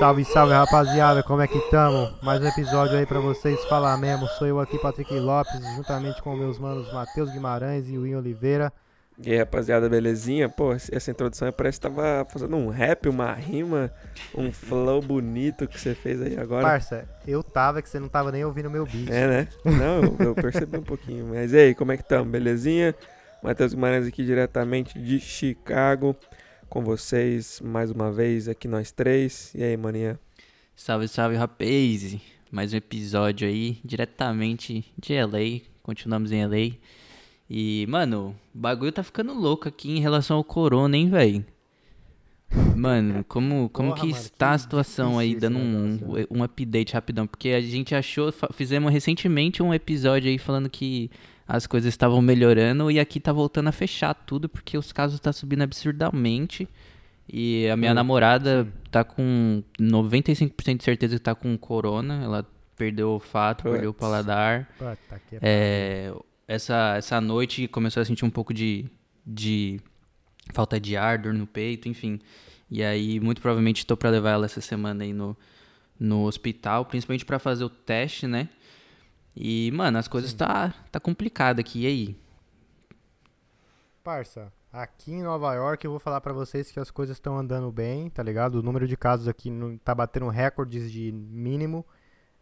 Salve, salve rapaziada, como é que tamo? Mais um episódio aí pra vocês falar mesmo. Sou eu aqui, Patrick Lopes, juntamente com meus manos Matheus Guimarães e Will Oliveira. E aí, rapaziada, belezinha? Pô, essa introdução parece que tava fazendo um rap, uma rima, um flow bonito que você fez aí agora. Parça, eu tava que você não tava nem ouvindo meu beat. É, né? Não, eu, eu percebi um pouquinho. Mas e aí, como é que tamo? Belezinha? Matheus Guimarães aqui diretamente de Chicago com vocês mais uma vez aqui nós três. E aí, maninha? Salve, salve, rapaz! Mais um episódio aí, diretamente de LA. Continuamos em LA. E, mano, o bagulho tá ficando louco aqui em relação ao corona, hein, velho? Mano, como, como Porra, que mano, está que a situação aí, dando um, um update rapidão? Porque a gente achou, fizemos recentemente um episódio aí falando que as coisas estavam melhorando e aqui tá voltando a fechar tudo porque os casos tá subindo absurdamente. E a minha Hum, namorada tá com 95% de certeza que tá com corona. Ela perdeu o olfato, perdeu o Puts. paladar. Puta que É, essa, essa noite começou a sentir um pouco de, de falta de ar, dor no peito, enfim. E aí, muito provavelmente, estou para levar ela essa semana aí no, no hospital, principalmente para fazer o teste, né? E, mano, as coisas tá, tá complicado aqui. E aí? Parça, aqui em Nova York eu vou falar pra vocês que as coisas estão andando bem, tá ligado? O número de casos aqui não- tá batendo recordes de mínimo.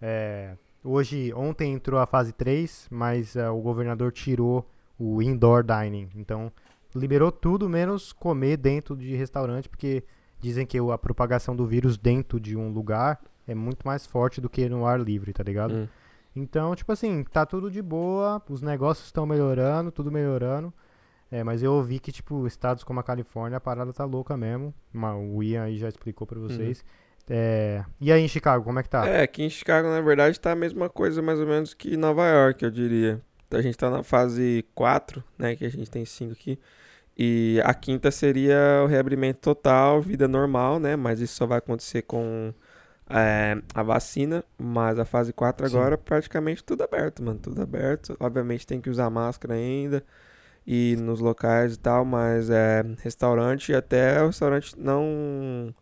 É, hoje, ontem entrou a fase 3, mas é, o governador tirou o indoor dining. Então, liberou tudo menos comer dentro de restaurante, porque dizem que a propagação do vírus dentro de um lugar é muito mais forte do que no ar livre, tá ligado? Hum. Então, tipo assim, tá tudo de boa, os negócios estão melhorando, tudo melhorando. É, mas eu ouvi que, tipo, estados como a Califórnia, a parada tá louca mesmo. O Ian aí já explicou pra vocês. É, e aí em Chicago, como é que tá? É, aqui em Chicago, na verdade, tá a mesma coisa mais ou menos que Nova York, eu diria. A gente tá na fase 4, né, que a gente tem 5 aqui. E a quinta seria o reabrimento total, vida normal, né, mas isso só vai acontecer com é, a vacina. Mas a fase 4 Sim. agora, praticamente tudo aberto, mano, tudo aberto. Obviamente tem que usar máscara ainda e nos locais e tal, mas é restaurante até o restaurante não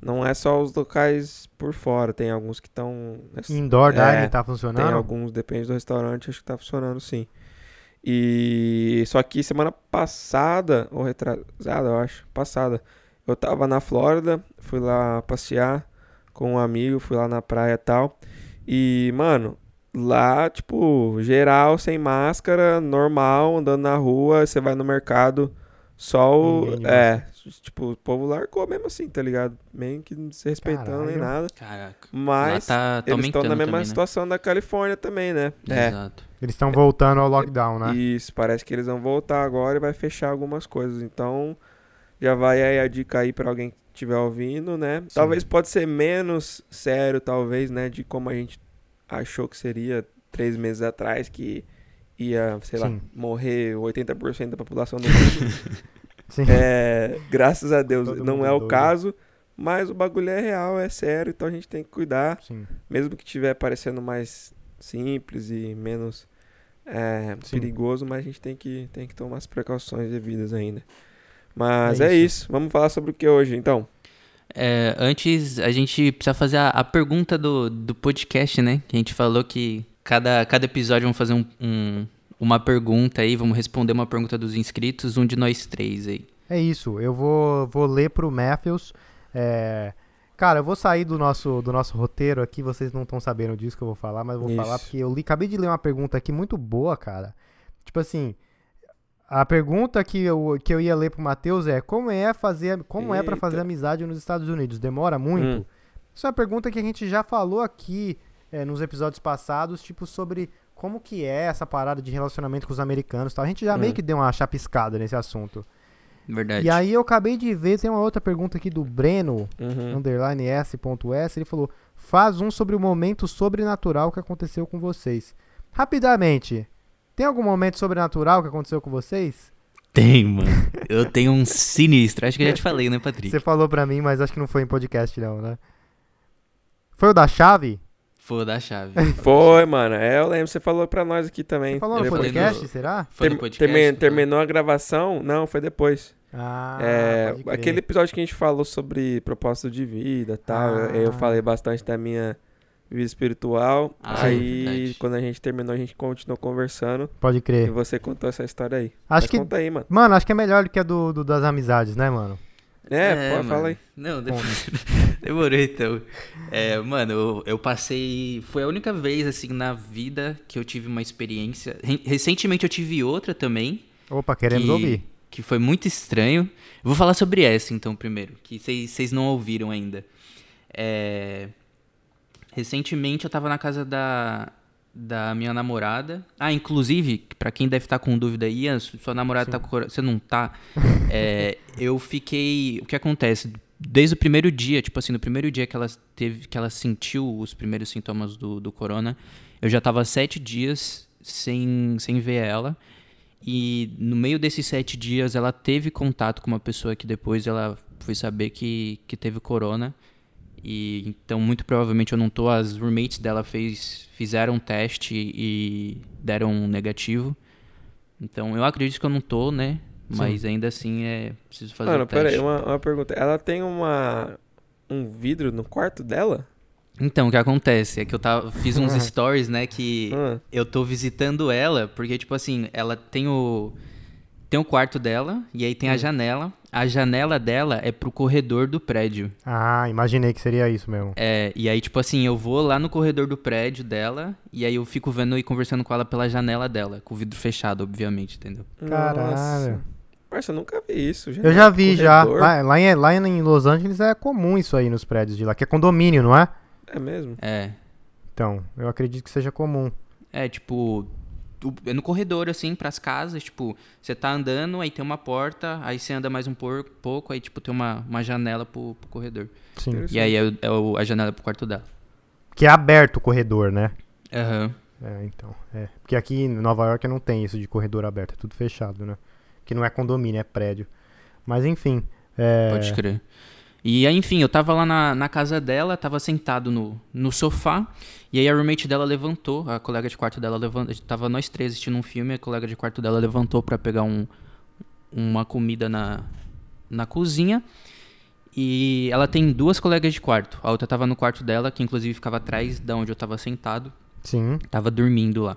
não é só os locais por fora, tem alguns que estão Indoor é, dining tá tem funcionando? alguns, depende do restaurante, acho que tá funcionando sim. E só que semana passada, ou retrasada, eu acho, passada, eu tava na Flórida, fui lá passear com um amigo, fui lá na praia e tal. E, mano, lá, tipo, geral, sem máscara, normal, andando na rua, você vai no mercado, só o. Ninguém É, tipo, o povo largou mesmo assim, tá ligado? Meio que não se respeitando nem Caralho. nada. Caraca. Mas Lá tá, tá eles estão na mesma também, né? situação da Califórnia também, né? É. Exato. Eles estão voltando ao lockdown, né? Isso, parece que eles vão voltar agora e vai fechar algumas coisas. Então, já vai aí a dica aí pra alguém que estiver ouvindo, né? Talvez pode ser menos sério, talvez, né? De como a gente achou que seria três meses atrás, que ia, sei lá, Sim. morrer 80% da população do mundo. Sim. É, graças a Deus Todo não é o doido. caso, mas o bagulho é real, é sério, então a gente tem que cuidar. Sim. Mesmo que tiver parecendo mais simples e menos é, Sim. perigoso, mas a gente tem que, tem que tomar as precauções devidas ainda. Mas É é, isso. isso. Vamos falar sobre o que hoje, então? É, antes, a gente precisa fazer a, a pergunta do, do podcast, né? Que a gente falou que cada, cada episódio vamos fazer um, um- uma pergunta aí, vamos responder uma pergunta dos inscritos, um de nós três aí. É isso, eu vou, vou ler pro Matthews. é, Cara, eu vou sair do nosso, do nosso roteiro aqui, vocês não estão sabendo disso que eu vou falar, mas eu vou Isso. falar porque eu li, acabei de ler uma pergunta aqui muito boa, cara. Tipo assim, a pergunta que eu, que eu ia ler pro Matheus é como é fazer, como é para fazer Eita. amizade nos Estados Unidos? Demora muito? Hum. Isso é uma pergunta que a gente já falou aqui é, nos episódios passados, tipo sobre como que é essa parada de relacionamento com os americanos, e tal. A gente já Hum. meio que deu uma chapiscada nesse assunto. Verdade. E aí eu acabei de ver, tem uma outra pergunta aqui do Breno, Uhum. underline S.S, ele falou, faz um sobre o momento sobrenatural que aconteceu com vocês. Rapidamente, tem algum momento sobrenatural que aconteceu com vocês? Tem, mano. Eu tenho um sinistro. Acho que eu já te falei, né, Patrick? Você falou pra mim, mas acho que não foi em podcast não, né? Foi o da chave? Foi da chave. Foi, mano. É, eu lembro. Você falou pra nós aqui também. Você falou no podcast, no- será? Foi no podcast. termi- né? terminou a gravação? Não, foi depois. Ah, É, aquele episódio que a gente falou sobre propósito de vida e tal, eu, eu Ah. falei bastante da minha vida espiritual. Ah, aí, verdade. quando a gente terminou, a gente continuou conversando Pode e crer. você contou essa história aí. Acho Mas que, Conta aí, mano. mano, acho que é melhor do que a do, do- das amizades, né, mano? É, pô, mano. fala aí. Não, depois... demorou então. É, mano, eu, eu passei. Foi a única vez, assim, na vida que eu tive uma experiência. Re- Recentemente eu tive outra também. Opa, queremos que, ouvir. Que foi muito estranho. Vou falar sobre essa, então, primeiro. Que vocês não ouviram ainda. É, Recentemente eu tava na casa da, da minha namorada. Ah, inclusive, pra quem deve estar com dúvida aí, sua namorada tá com cora- Você não tá. É, eu fiquei. O que acontece? Desde o primeiro dia, tipo assim, no primeiro dia que ela teve, que ela sentiu os primeiros sintomas do, do corona, eu já tava sete dias sem, sem ver ela. E no meio desses sete dias ela teve contato com uma pessoa que depois ela foi saber que, que teve corona. E então muito provavelmente eu não tô. As roommates dela fez, fizeram um teste e deram um negativo. Então eu acredito que eu não tô, né? Mas ainda assim é. Preciso fazer Mano, o teste. pera aí, uma, uma pergunta. Ela tem uma um vidro no quarto dela? Então, o que acontece é que eu tava, fiz uns stories, né, que Ah, eu tô visitando ela, porque, tipo assim, ela tem o. Tem o quarto dela, e aí tem a janela. A janela dela é pro corredor do prédio. Ah, imaginei que seria isso mesmo. É, e aí, tipo assim, eu vou lá no corredor do prédio dela, e aí eu fico vendo e conversando com ela pela janela dela, com o vidro fechado, obviamente, entendeu? Caralho. Nossa. Parça, eu nunca vi isso. Eu já vi já. corredor. Lá, lá, em, lá em Los Angeles é comum isso aí nos prédios de lá, que é condomínio, não é? É mesmo? É. Então, eu acredito que seja comum. É, tipo, é no corredor, assim, pras casas, tipo, você tá andando, aí tem uma porta, aí você anda mais um por- pouco, aí, tipo, tem uma, uma janela pro, pro corredor. Sim. E aí é, o- é o- a janela pro quarto dela. Que é aberto o corredor, né? Aham. É, então. É. Porque aqui em Nova York não tem isso de corredor aberto, é tudo fechado, né? Que não é condomínio, é prédio. Mas enfim. É... Pode crer. E aí, enfim, eu tava lá na, na casa dela, tava sentado no, no sofá, e aí a roommate dela levantou, a colega de quarto dela levantou, tava nós três assistindo um filme, a colega de quarto dela levantou pra pegar um, uma comida na, na cozinha, e ela tem duas colegas de quarto, a outra tava no quarto dela, que inclusive ficava atrás da onde eu tava sentado, Sim. Tava dormindo lá.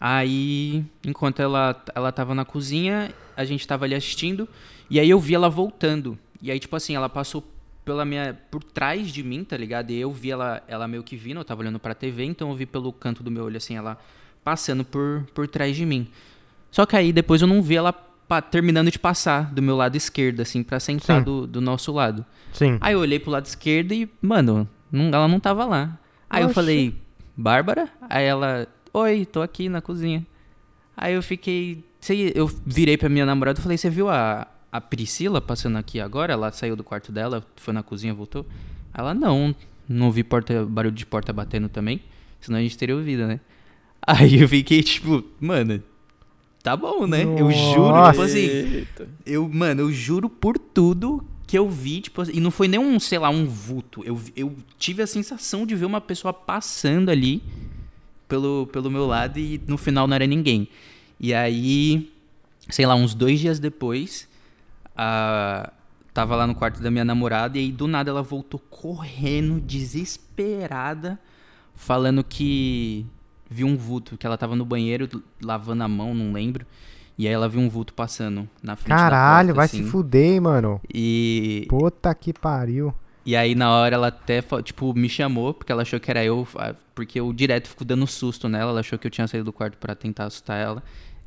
Aí, enquanto ela, ela tava na cozinha, a gente tava ali assistindo. E aí eu vi ela voltando. E aí, tipo assim, ela passou pela minha. por trás de mim, tá ligado? E eu vi ela, ela meio que vindo, eu tava olhando pra TV, então eu vi pelo canto do meu olho, assim, ela passando por, por trás de mim. Só que aí depois eu não vi ela terminando de passar do meu lado esquerdo, assim, pra sentar Sim. do, do nosso lado. Sim. Aí eu olhei pro lado esquerdo e, mano, não- ela não tava lá. Aí eu Oxe. falei, Bárbara? Aí ela, oi, tô aqui na cozinha. Aí eu fiquei. Cê- Eu virei pra minha namorada e falei, você viu a, a Priscila passando aqui agora? Ela saiu do quarto dela, foi na cozinha, voltou. Ela, não, não vi porta, barulho de porta batendo também. Senão a gente teria ouvido, né? Aí eu fiquei tipo, mano, tá bom, né? Eu juro, Nossa. tipo assim, Eita. eu, mano, eu juro por tudo que eu vi, tipo, assim, e não foi nem um, sei lá, um vulto. Eu, eu tive a sensação de ver uma pessoa passando ali pelo, pelo meu lado e no final não era ninguém. E aí, sei lá, uns dois dias depois, a, tava lá no quarto da minha namorada e aí do nada ela voltou correndo, desesperada, falando que viu um vulto, que ela tava no banheiro lavando a mão, não lembro. E aí ela viu um vulto passando na frente Caralho, porta, vai assim. se fuder, mano. E, Puta que pariu. e aí na hora ela até, tipo, me chamou, porque ela achou que era eu, porque eu direto fico dando susto nela, ela achou que eu tinha saído do quarto pra tentar assustar ela.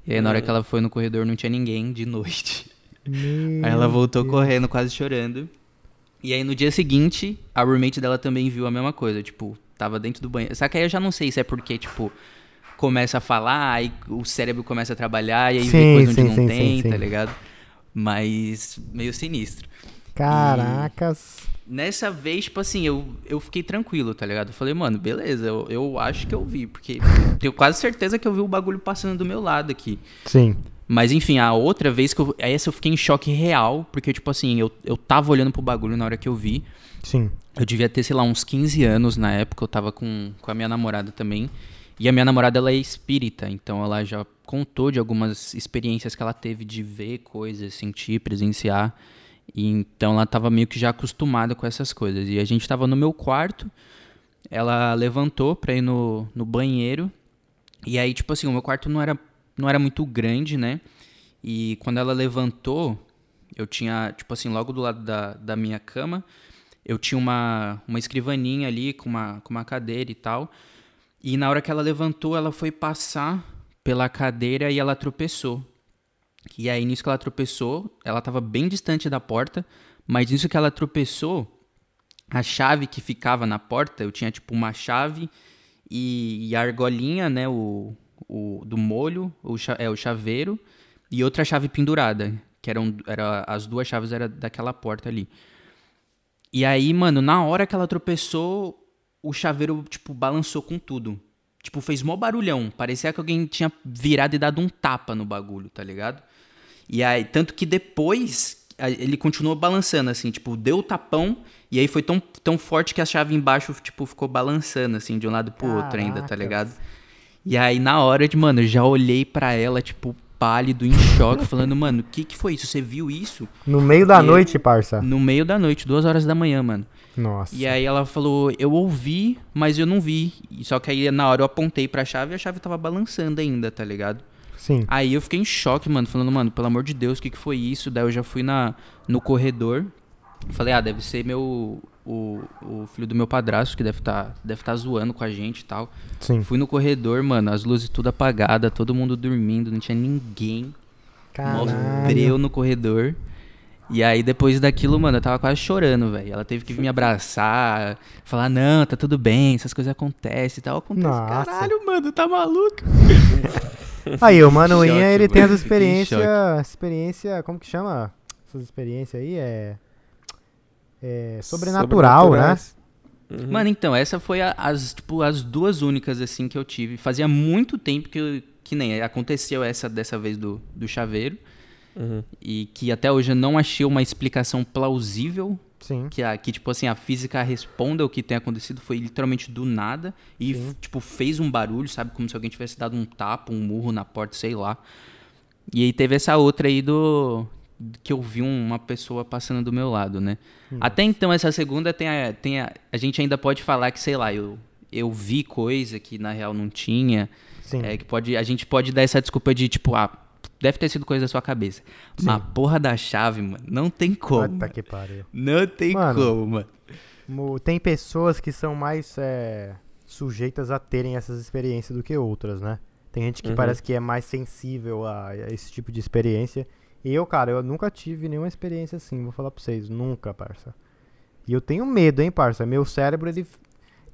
E aí na hora que ela foi no corredor não tinha ninguém de noite. Meu Aí ela voltou Deus. correndo, quase chorando. E aí no dia seguinte, a roommate dela também viu a mesma coisa, tipo, tava dentro do banheiro. Só que aí eu já não sei se é porque, tipo, começa a falar, aí o cérebro começa a trabalhar e aí vê Sim, coisa onde sim, não tem, tá ligado? Mas meio sinistro. Caracas. Nessa vez, tipo assim, eu, eu fiquei tranquilo, tá ligado? Eu falei, mano, beleza, eu, eu acho que eu vi, porque tenho quase certeza que eu vi o bagulho passando do meu lado aqui. Sim. Mas enfim, a outra vez que eu. Essa eu fiquei em choque real, porque, tipo assim, eu, eu tava olhando pro bagulho na hora que eu vi. Sim. Eu devia ter, sei lá, uns 15 anos na época, eu tava com, com a minha namorada também. E a minha namorada, ela é espírita, então ela já contou de algumas experiências que ela teve de ver coisas, sentir, presenciar. E então ela estava meio que já acostumada com essas coisas. E a gente estava no meu quarto, ela levantou pra ir no, no banheiro. E aí, tipo assim, o meu quarto não era, não era muito grande, né? E quando ela levantou, eu tinha, tipo assim, logo do lado da, da minha cama, eu tinha uma, uma escrivaninha ali com uma, com uma cadeira e tal. E na hora que ela levantou, ela foi passar pela cadeira e ela tropeçou. E aí, nisso que ela tropeçou, ela estava bem distante da porta, mas nisso que ela tropeçou, a chave que ficava na porta, eu tinha tipo uma chave e, e a argolinha, né, o, o do molho, o, é, o chaveiro, e outra chave pendurada, que eram era, as duas chaves era daquela porta ali. E aí, mano, na hora que ela tropeçou, o chaveiro, tipo, balançou com tudo. Tipo, fez mó barulhão. Parecia que alguém tinha virado e dado um tapa no bagulho, tá ligado? E aí, tanto que depois ele continuou balançando, assim, tipo, deu o tapão e aí foi tão, tão forte que a chave embaixo, tipo, ficou balançando, assim, de um lado pro Caraca. outro ainda, tá ligado? E aí, na hora de, mano, eu já olhei para ela, tipo, pálido, em choque, falando, mano, o que que foi isso? Você viu isso? No meio da e noite, parça? No meio da noite, duas horas da manhã, mano. Nossa. E aí ela falou, eu ouvi, mas eu não vi. Só que aí na hora eu apontei pra chave e a chave tava balançando ainda, tá ligado? Sim. Aí eu fiquei em choque, mano, falando, mano, pelo amor de Deus, o que, que foi isso? Daí eu já fui na, no corredor. Falei, ah, deve ser meu. O, o filho do meu padrasto que deve estar tá, deve tá zoando com a gente e tal. Sim. Fui no corredor, mano, as luzes tudo apagadas, todo mundo dormindo, não tinha ninguém. Caralho. no corredor. E aí, depois daquilo, mano, eu tava quase chorando, velho. Ela teve que me abraçar, falar, não, tá tudo bem, essas coisas acontecem e tal. Acontece, Nossa. caralho, mano, tá maluco? aí, o Mano Inha, ele tem as experiências, experiência, como que chama? Essas experiências aí, é... É sobrenatural, né? Uhum. Mano, então, essa foi a, as, tipo, as duas únicas, assim, que eu tive. Fazia muito tempo que, eu, que nem aconteceu essa dessa vez do, do chaveiro. Uhum. E que até hoje eu não achei uma explicação plausível. Sim. Que, a, que, tipo assim, a física responda o que tem acontecido. Foi literalmente do nada. E, Sim. tipo, fez um barulho, sabe? Como se alguém tivesse dado um tapa, um murro na porta, sei lá. E aí teve essa outra aí do. Que eu vi uma pessoa passando do meu lado, né? Nossa. Até então, essa segunda tem a, tem a. A gente ainda pode falar que, sei lá, eu, eu vi coisa que na real não tinha. Sim. É, que pode, a gente pode dar essa desculpa de, tipo, ah, Deve ter sido coisa da sua cabeça. Sim. Mas a porra da chave, mano, não tem como. Puta que pariu. Não tem mano, como, mano. Tem pessoas que são mais é, sujeitas a terem essas experiências do que outras, né? Tem gente que uhum. parece que é mais sensível a, a, esse tipo de experiência. Eu, cara, eu nunca tive nenhuma experiência assim, vou falar pra vocês. Nunca, parça. E eu tenho medo, hein, parça. Meu cérebro, ele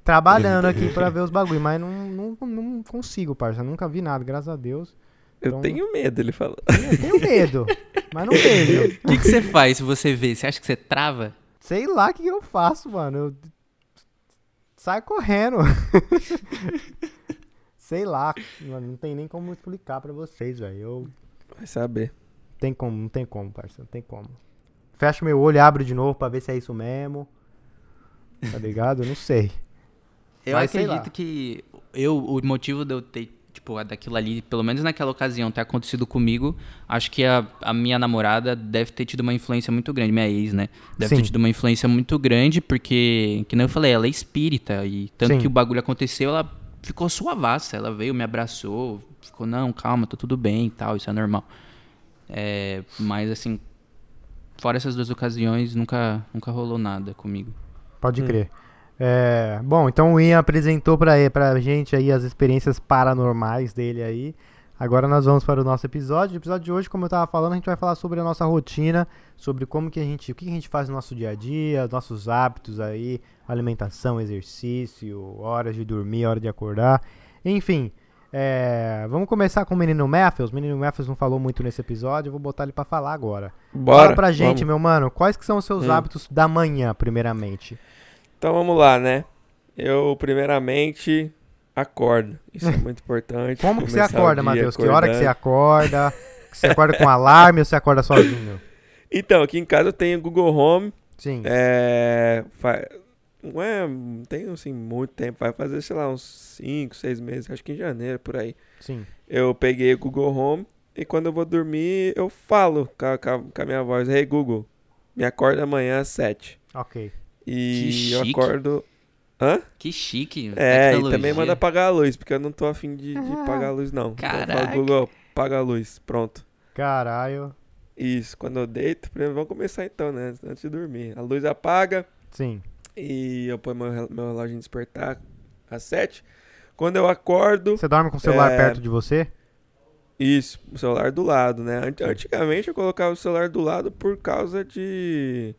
trabalhando aqui para ver os bagulho, mas não, não, não consigo, parça. Nunca vi nada, graças a Deus. Eu então, tenho medo, ele falou. Eu tenho medo, mas não vejo. O que, que você faz se você vê? Você acha que você trava? Sei lá o que eu faço, mano. Eu saio correndo. Sei lá, mano, não tem nem como explicar pra vocês, velho. Eu... Vai saber. Tem como, não tem como, parceiro, não tem como. Fecho meu olho e abro de novo pra ver se é isso mesmo. Tá ligado? Eu não sei. Eu Mas acredito que eu, o motivo de eu ter tipo, daquilo ali, pelo menos naquela ocasião, ter acontecido comigo, acho que a, a minha namorada deve ter tido uma influência muito grande, minha ex, né? Deve Sim. ter tido uma influência muito grande, porque, que nem eu falei, ela é espírita, e tanto Sim. que o bagulho aconteceu, ela ficou suavaça, ela veio, me abraçou, ficou, não, calma, tá tudo bem e tal, isso é normal. É, mas, assim, fora essas duas ocasiões, nunca, nunca rolou nada comigo. Pode hum. crer. É, bom, então o Ian apresentou pra, pra gente aí as experiências paranormais dele aí. Agora nós vamos para o nosso episódio. O episódio de hoje, como eu estava falando, a gente vai falar sobre a nossa rotina, sobre como que a gente, o que a gente faz no nosso dia a dia, nossos hábitos aí, alimentação, exercício, horas de dormir, hora de acordar, enfim. É, vamos começar com o menino Matthews. O menino Matthews não falou muito nesse episódio, eu vou botar ele para falar agora. Bora, Fala pra gente, vamos. meu mano, quais que são os seus hum. hábitos da manhã, primeiramente? Então vamos lá, né? Eu, primeiramente, acordo. Isso é muito importante. Como que você acorda, Matheus? Que hora que você acorda? você acorda com alarme ou você acorda sozinho? Então, aqui em casa eu tenho Google Home. Sim. É, não é, não tem assim muito tempo, vai fazer, sei lá, uns 5, 6 meses, acho que em janeiro, por aí. Sim. Eu peguei o Google Home e quando eu vou dormir, eu falo com a, com a- minha voz, Hey Google, me acorda amanhã às 7. Ok. E Que eu acordo... Hã? Que chique. É, e tecnologia. também manda apagar a luz, porque eu não tô afim de, de apagar a luz, não. Então eu Caraca. falo, Google, apaga a luz, pronto. Caralho. Isso, quando eu deito, primeiro vamos começar então, né? Antes de dormir. A luz apaga Sim. E eu ponho meu, meu relógio em despertar às 7. Quando eu acordo, Você dorme com o celular É. perto de você? isso, o celular do lado, né? Ant- Antigamente eu colocava o celular do lado por causa de.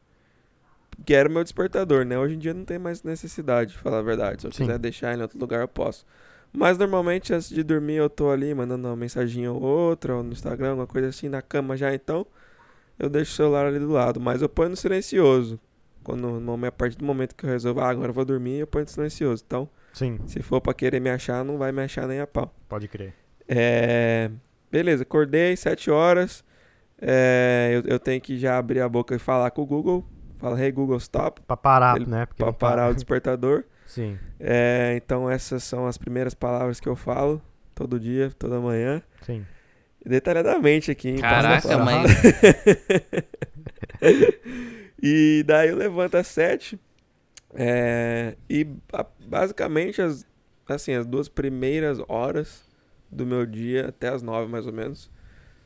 Que era o meu despertador, né? Hoje em dia não tem mais necessidade, de falar a verdade. Se eu Sim. quiser deixar ele em outro lugar, eu posso. Mas normalmente antes de dormir eu tô ali mandando uma mensagem ou outra, ou no Instagram, alguma coisa assim, na cama já então. Eu deixo o celular ali do lado. Mas eu ponho no silencioso. Quando, no a partir do momento que eu resolvo, ah, agora eu vou dormir, eu ponho silencioso. Então, Sim, se for pra querer me achar, não vai me achar nem a pau. pode crer. É, beleza, acordei, 7 horas. É, eu, eu tenho que já abrir a boca e falar com o Google. Fala, hey Google, stop. Pra parar, Ele- né? Porque Pra não parar para. o despertador. Sim, É, então essas são as primeiras palavras que eu falo todo dia, toda manhã. sim. Detalhadamente aqui, hein? Caraca, mas. E daí eu levanto às 7. é, e ba- basicamente as, assim, as duas primeiras horas do meu dia, até as 9 mais ou menos,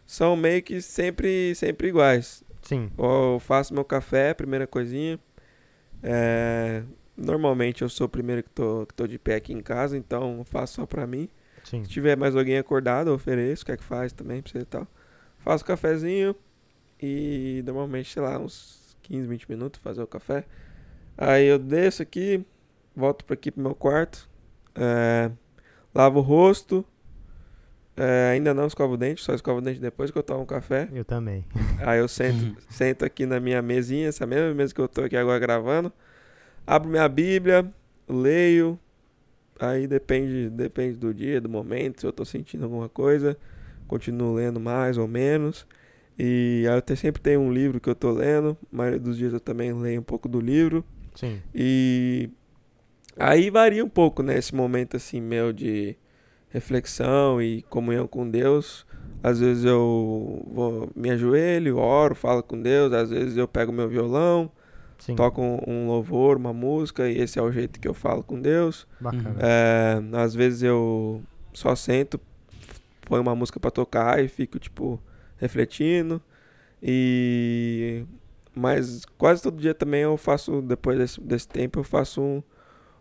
são meio que sempre, sempre iguais. Sim, Eu faço meu café, primeira coisinha. É, normalmente eu sou o primeiro que tô, que tô de pé aqui em casa, então eu faço só pra mim. sim. Se tiver mais alguém acordado, eu ofereço, quer que faz também pra você e tal. Faço cafezinho e normalmente, sei lá, uns 15, 20 minutos fazer o café. Aí eu desço aqui, volto pra aqui pro meu quarto, é, lavo o rosto, é, ainda não escovo o dente, só escovo o dente depois que eu tomo café. Eu também. Aí eu sento, sento aqui na minha mesinha, essa mesma mesa que eu tô aqui agora gravando. Abro minha Bíblia, leio. Aí depende, depende do dia, do momento, se eu tô sentindo alguma coisa. Continuo lendo mais ou menos. E aí eu te- sempre tenho um livro que eu tô lendo. A maioria dos dias eu também leio um pouco do livro. Sim, E aí varia um pouco, né? Esse momento assim meu de reflexão e comunhão com Deus. Às vezes eu vou, me ajoelho, oro, falo com Deus. Às vezes eu pego meu violão, sim. toco um, um louvor, uma música e esse é o jeito que eu falo com Deus. Bacana. É, às vezes eu só sento, ponho uma música pra tocar e fico tipo refletindo. E mas quase todo dia também eu faço depois desse, desse tempo eu faço um,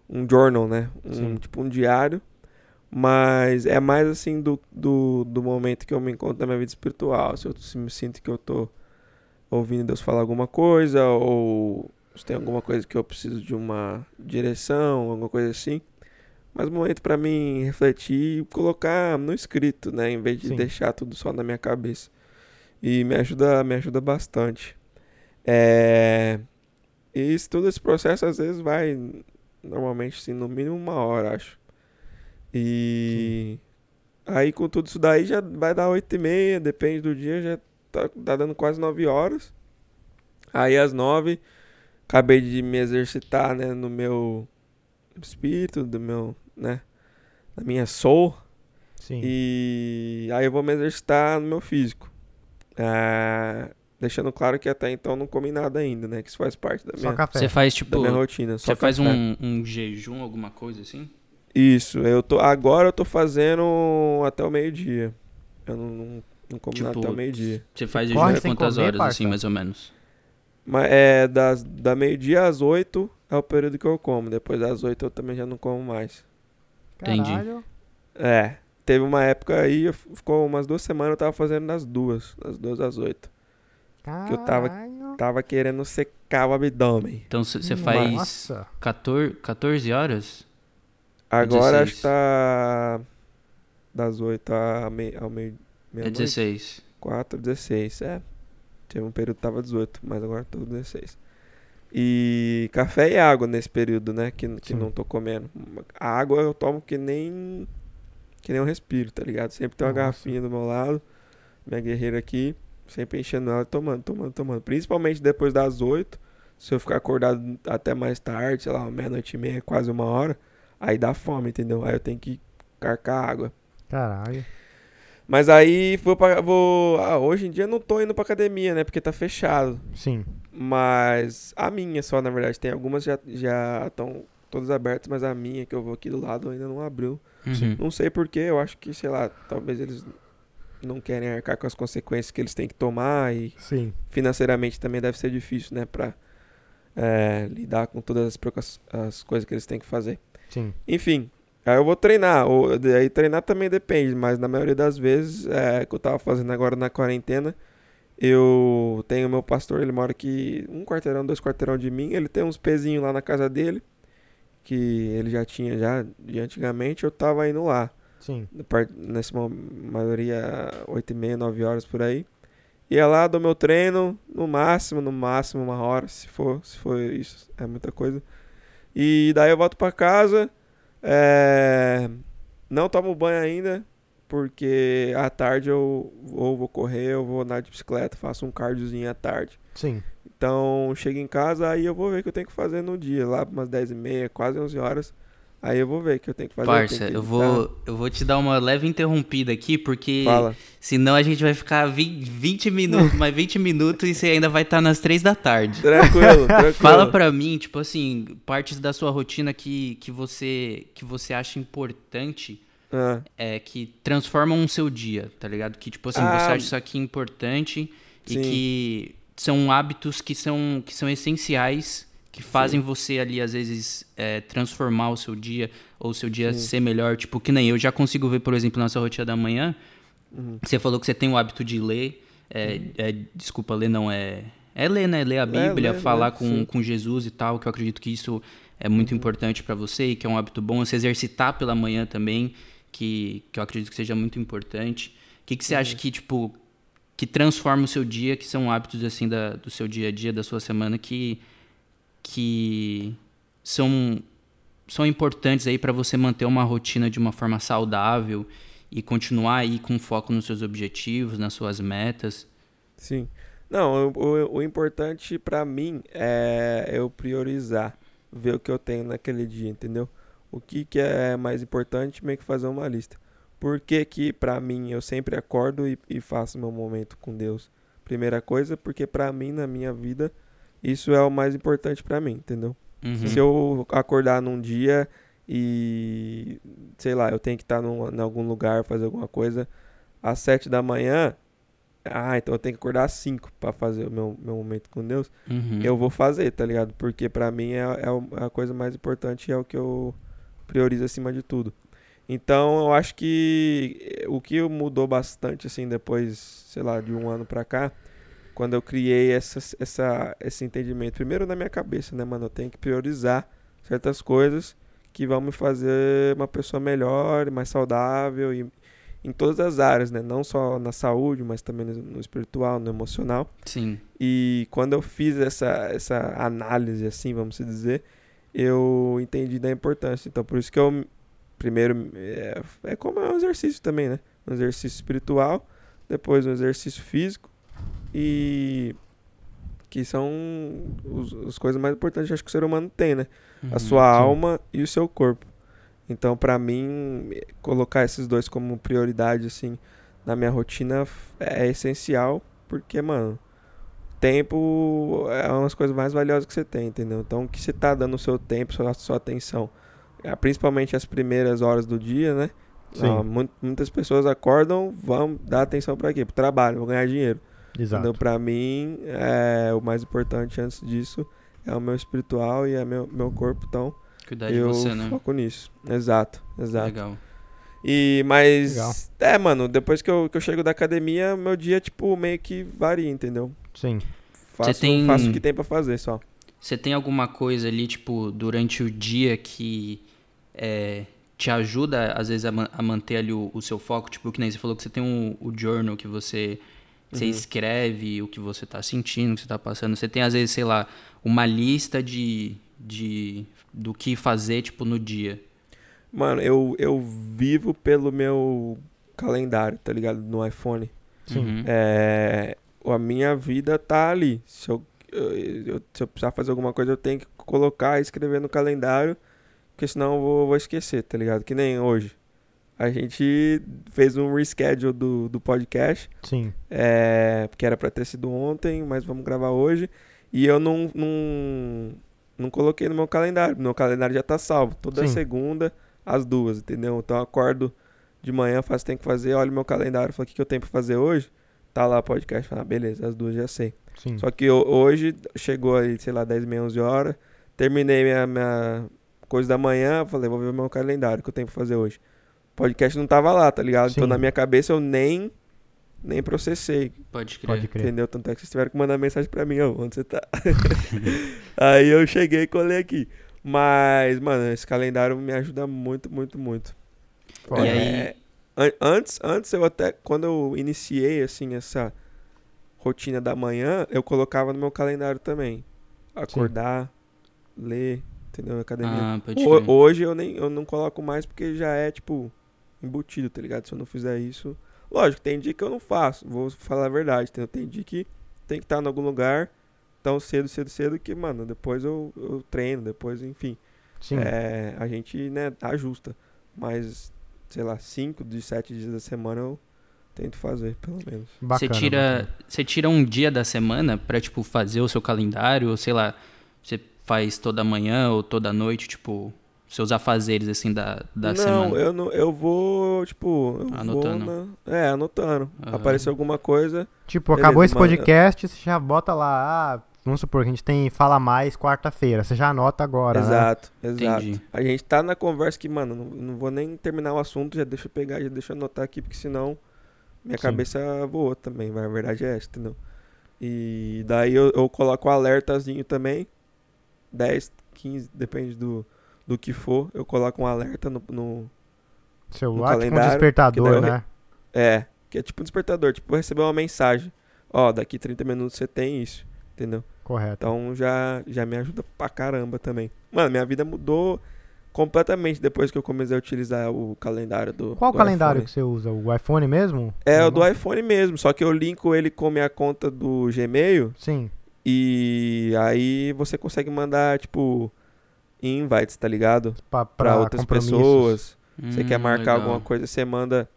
um journal, né? Um Sim. tipo um diário. Mas é mais assim do, do, do momento que eu me encontro na minha vida espiritual. Se eu se me sinto que eu tô ouvindo Deus falar alguma coisa, ou se tem alguma coisa que eu preciso de uma direção, alguma coisa assim. Mas um momento pra mim refletir e colocar no escrito, né? Em vez de Sim. deixar tudo só na minha cabeça. E me ajuda, me ajuda bastante. É... E isso, todo esse processo às vezes vai, normalmente, assim, no mínimo uma hora, acho. E aí com tudo isso daí já vai dar oito e meia, depende do dia, já tá, tá dando quase nove horas. Aí às nove, acabei de me exercitar, né, no meu espírito, do meu, né, na minha soul. Sim. E aí eu vou me exercitar no meu físico. Ah, deixando claro que até então não comi nada ainda, né, que isso faz parte da Só minha, café. Você faz da tipo. minha rotina. só Você faz um, um jejum, alguma coisa assim? Isso, eu tô. Agora eu tô fazendo até o meio-dia. Eu não, não, não como nada Tipo, até o meio-dia. Você faz jejum de sem quantas comer, horas, parça? assim, mais ou menos? Mas é das, da meio-dia às oito é o período que eu como. Depois das oito eu também já não como mais. Entendi. Caralho. É. Teve uma época aí, ficou umas duas semanas eu tava fazendo das duas. Das duas às oito. Que eu tava-. Tava querendo secar o abdômen. Então você faz Nossa. 14, 14 horas? Agora 16. acho que tá. Das oito a mei, ao meio. É meia-noite. 16. 4, 16, é. Teve um período que tava 18, mas agora tô 16. E café e água nesse período, né? Que, que Sim. não tô comendo. A água eu tomo que nem. Que nem eu respiro, tá ligado? Sempre tem uma Nossa. garrafinha do meu lado. Minha guerreira aqui. Sempre enchendo ela e tomando, tomando, tomando. Principalmente depois das 8. Se eu ficar acordado até mais tarde, sei lá, meia-noite e meia, quase uma hora, aí dá fome, entendeu? Aí eu tenho que carcar água. Caralho. Mas aí vou pra, vou, ah, hoje em dia eu não tô indo pra academia, né? Porque tá fechado. Sim. Mas a minha só, na verdade, tem algumas já já estão todas abertas, mas a minha que eu vou aqui do lado ainda não abriu. Uhum. Não sei porquê, eu acho que, sei lá, talvez eles não querem arcar com as consequências que eles têm que tomar e Sim. financeiramente também deve ser difícil, né, pra é, lidar com todas as, as coisas que eles têm que fazer. Sim. Enfim, aí eu vou treinar. Ou, aí treinar também depende, mas na maioria das vezes, é, que eu tava fazendo agora na quarentena, eu tenho meu pastor, ele mora aqui um quarteirão, dois quarteirão de mim, ele tem uns pezinhos lá na casa dele, que ele já tinha já de antigamente, eu tava indo lá. Sim. Nessa maioria, 8 e meia, 9 horas por aí. Ia lá, dou meu treino, no máximo, no máximo uma hora, se for, se for isso, é muita coisa. E daí eu volto pra casa, é, não tomo banho ainda, porque à tarde eu ou vou correr, ou vou andar de bicicleta, faço um cardiozinho à tarde. Sim. Então, chego em casa, aí eu vou ver o que eu tenho que fazer no dia, lá umas 10 e meia, quase 11 horas. Aí eu vou ver o que eu tenho que fazer. Parça, tenho que eu vou, eu vou te dar uma leve interrompida aqui, porque Fala. senão a gente vai ficar 20, 20 minutos, mais 20 minutos e você ainda vai estar nas 3 da tarde. Tranquilo, tranquilo. Fala pra mim, tipo assim, partes da sua rotina que, que, você, que você acha importante, Ah, é, que transformam o seu dia, tá ligado? Que, tipo assim, Ah, você acha isso aqui importante sim. e que são hábitos que são, que são essenciais, que fazem você ali, às vezes, é, transformar o seu dia, ou o seu dia ser melhor. Tipo, que nem eu já consigo ver, por exemplo, na sua rotina da manhã, Uhum. você falou que você tem o hábito de ler, é, é, desculpa, ler não, é... É ler, né? Ler a Bíblia, ler, falar ler, com, sim. com Jesus e tal, que eu acredito que isso é muito importante pra você e que é um hábito bom. Se exercitar pela manhã também, que, que eu acredito que seja muito importante. O que, que você acha que, tipo, que transforma o seu dia, que são hábitos, assim, da, do seu dia a dia, da sua semana, que, que são, são importantes aí pra você manter uma rotina de uma forma saudável e continuar aí com foco nos seus objetivos, nas suas metas? sim. Não, o, o, o importante pra mim é eu priorizar, ver o que eu tenho naquele dia, entendeu? O que, que é mais importante, meio que fazer uma lista. Por que que pra mim eu sempre acordo e, e faço meu momento com Deus? Primeira coisa, porque pra mim, na minha vida, isso é o mais importante pra mim, entendeu? Uhum. Se eu acordar num dia e, sei lá, eu tenho que estar num, em algum lugar, fazer alguma coisa às sete da manhã, ah, então eu tenho que acordar às cinco pra fazer o meu, meu momento com Deus, Uhum. eu vou fazer, tá ligado? Porque pra mim é, é é a coisa mais importante e é o que eu priorizo acima de tudo. Então eu acho que o que mudou bastante, assim, depois, sei lá, de um ano pra cá, quando eu criei essa, essa, esse entendimento, primeiro na minha cabeça, né, mano? Eu tenho que priorizar certas coisas que vão me fazer uma pessoa melhor, mais saudável e em todas as áreas, né? Não só na saúde, mas também no, espiritual, no emocional. Sim. E quando eu fiz essa, essa análise, assim, vamos dizer, eu entendi da importância. Então, por isso que eu, primeiro, é, é como é um exercício também, né? Um exercício espiritual, depois um exercício físico e que são os, as coisas mais importantes que acho que o ser humano tem, né? a Uhum. sua alma e o seu corpo. Então, pra mim, colocar esses dois como prioridade, assim, na minha rotina é essencial, porque, mano, tempo é uma das coisas mais valiosas que você tem, entendeu? Então, o que você tá dando o seu tempo, sua, sua atenção, principalmente as primeiras horas do dia, né? Sim. Ah, mu- muitas pessoas acordam, vão dar atenção pra quê? Pro trabalho, vão ganhar dinheiro. Exato. Entendeu? Pra mim, é, o mais importante antes disso é o meu espiritual e é meu, meu corpo, então Cuidar de eu você, né? foco nisso. Exato, exato. Legal. E, mas, Legal. é, mano, depois que eu, que eu chego da academia, meu dia, tipo, meio que varia, entendeu? Sim. Faço, tem- faço o que tem pra fazer só. Você tem alguma coisa ali, tipo, durante o dia que é, te ajuda, às vezes, a, a manter ali o, o seu foco? Tipo, que nem você falou que você tem um, o journal que você, você Uhum. escreve o que você tá sentindo, o que você tá passando. Você tem, às vezes, sei lá, uma lista de, de do que fazer, tipo, no dia. Mano, eu, eu vivo pelo meu calendário, tá ligado? No iPhone. Sim. Uhum. É, a minha vida tá ali. Se eu, eu- eu- se eu precisar fazer alguma coisa, eu tenho que colocar e escrever no calendário, porque senão eu vou, vou esquecer, tá ligado? Que nem hoje. A gente fez um reschedule do, do podcast, Sim. é, que era pra ter sido ontem, mas vamos gravar hoje. E eu não, não, não coloquei no meu calendário. Meu calendário já tá salvo. Toda Sim. segunda, às duas, entendeu? Então eu acordo de manhã, faço o que tem que fazer, olho meu calendário, falo o que, que eu tenho pra fazer hoje. Tá lá o podcast, falo, ah, beleza, às duas já sei. Sim. Só que eu- hoje chegou aí, sei lá, 10, meia, 11 horas. Terminei minha, minha coisa da manhã, falei, vou ver meu calendário que eu tenho pra fazer hoje. O podcast não tava lá, tá ligado? Então Sim. na minha cabeça eu nem, nem processei. Pode crer. Pode crer. Entendeu? Tanto é que vocês tiveram que mandar mensagem pra mim, ó, onde você tá. Aí eu cheguei e colei aqui. Mas, mano, esse calendário me ajuda muito, muito, muito. Foda. E aí- É, an- antes, antes eu até, quando eu iniciei, assim, essa rotina da manhã, eu colocava no meu calendário também. Acordar, ler, entendeu? Academia. Ah, crer. Hoje eu nem eu não coloco mais porque já é, tipo, embutido, tá ligado? Se eu não fizer isso. Lógico, tem dia que eu não faço, vou falar a verdade, entendeu? Tem dia que tem que estar em algum lugar tão cedo, cedo, cedo que, mano, depois eu, eu treino, depois, enfim. Sim. É, a gente, né, ajusta. Mas, sei lá, cinco de sete dias da semana eu tento fazer, pelo menos. Você Bacana, tira, bacana. você tira um dia da semana pra, tipo, fazer o seu calendário, ou sei lá, você faz toda manhã ou toda noite, tipo, seus afazeres, assim, da, da não, semana. eu não, eu vou, tipo, eu Anotando. vou na, é, anotando. Aham. Apareceu alguma coisa, Tipo, Beleza, acabou esse podcast, você já bota lá, ah, vamos supor que a gente tem Fala Mais quarta-feira, você já anota agora, né? Exato, exato. Entendi. A gente tá na conversa que, mano, não, não vou nem terminar o assunto, já deixa eu pegar, já deixa eu anotar aqui, porque senão minha Sim. cabeça voou também, vai, a verdade é essa, entendeu? E daí eu, eu coloco o alertazinho também, 10, 15, depende do, do que for, eu coloco um alerta no, no- Celular, tipo um calendário, despertador, que daí eu né? É, que é tipo um despertador, tipo, receber uma mensagem, ó, daqui 30 minutos você tem isso, entendeu? Correto. Então já, já me ajuda pra caramba também. Mano, minha vida mudou completamente depois que eu comecei a utilizar o calendário do. Qual do calendário iPhone. que você usa? O iPhone mesmo? É, o do iPhone mesmo, só que eu linko ele com minha conta do Gmail Sim. E aí você consegue mandar, tipo, invites, tá ligado? Pra, Pra, pra outras pessoas. Você Hum, quer marcar legal. alguma coisa, você manda.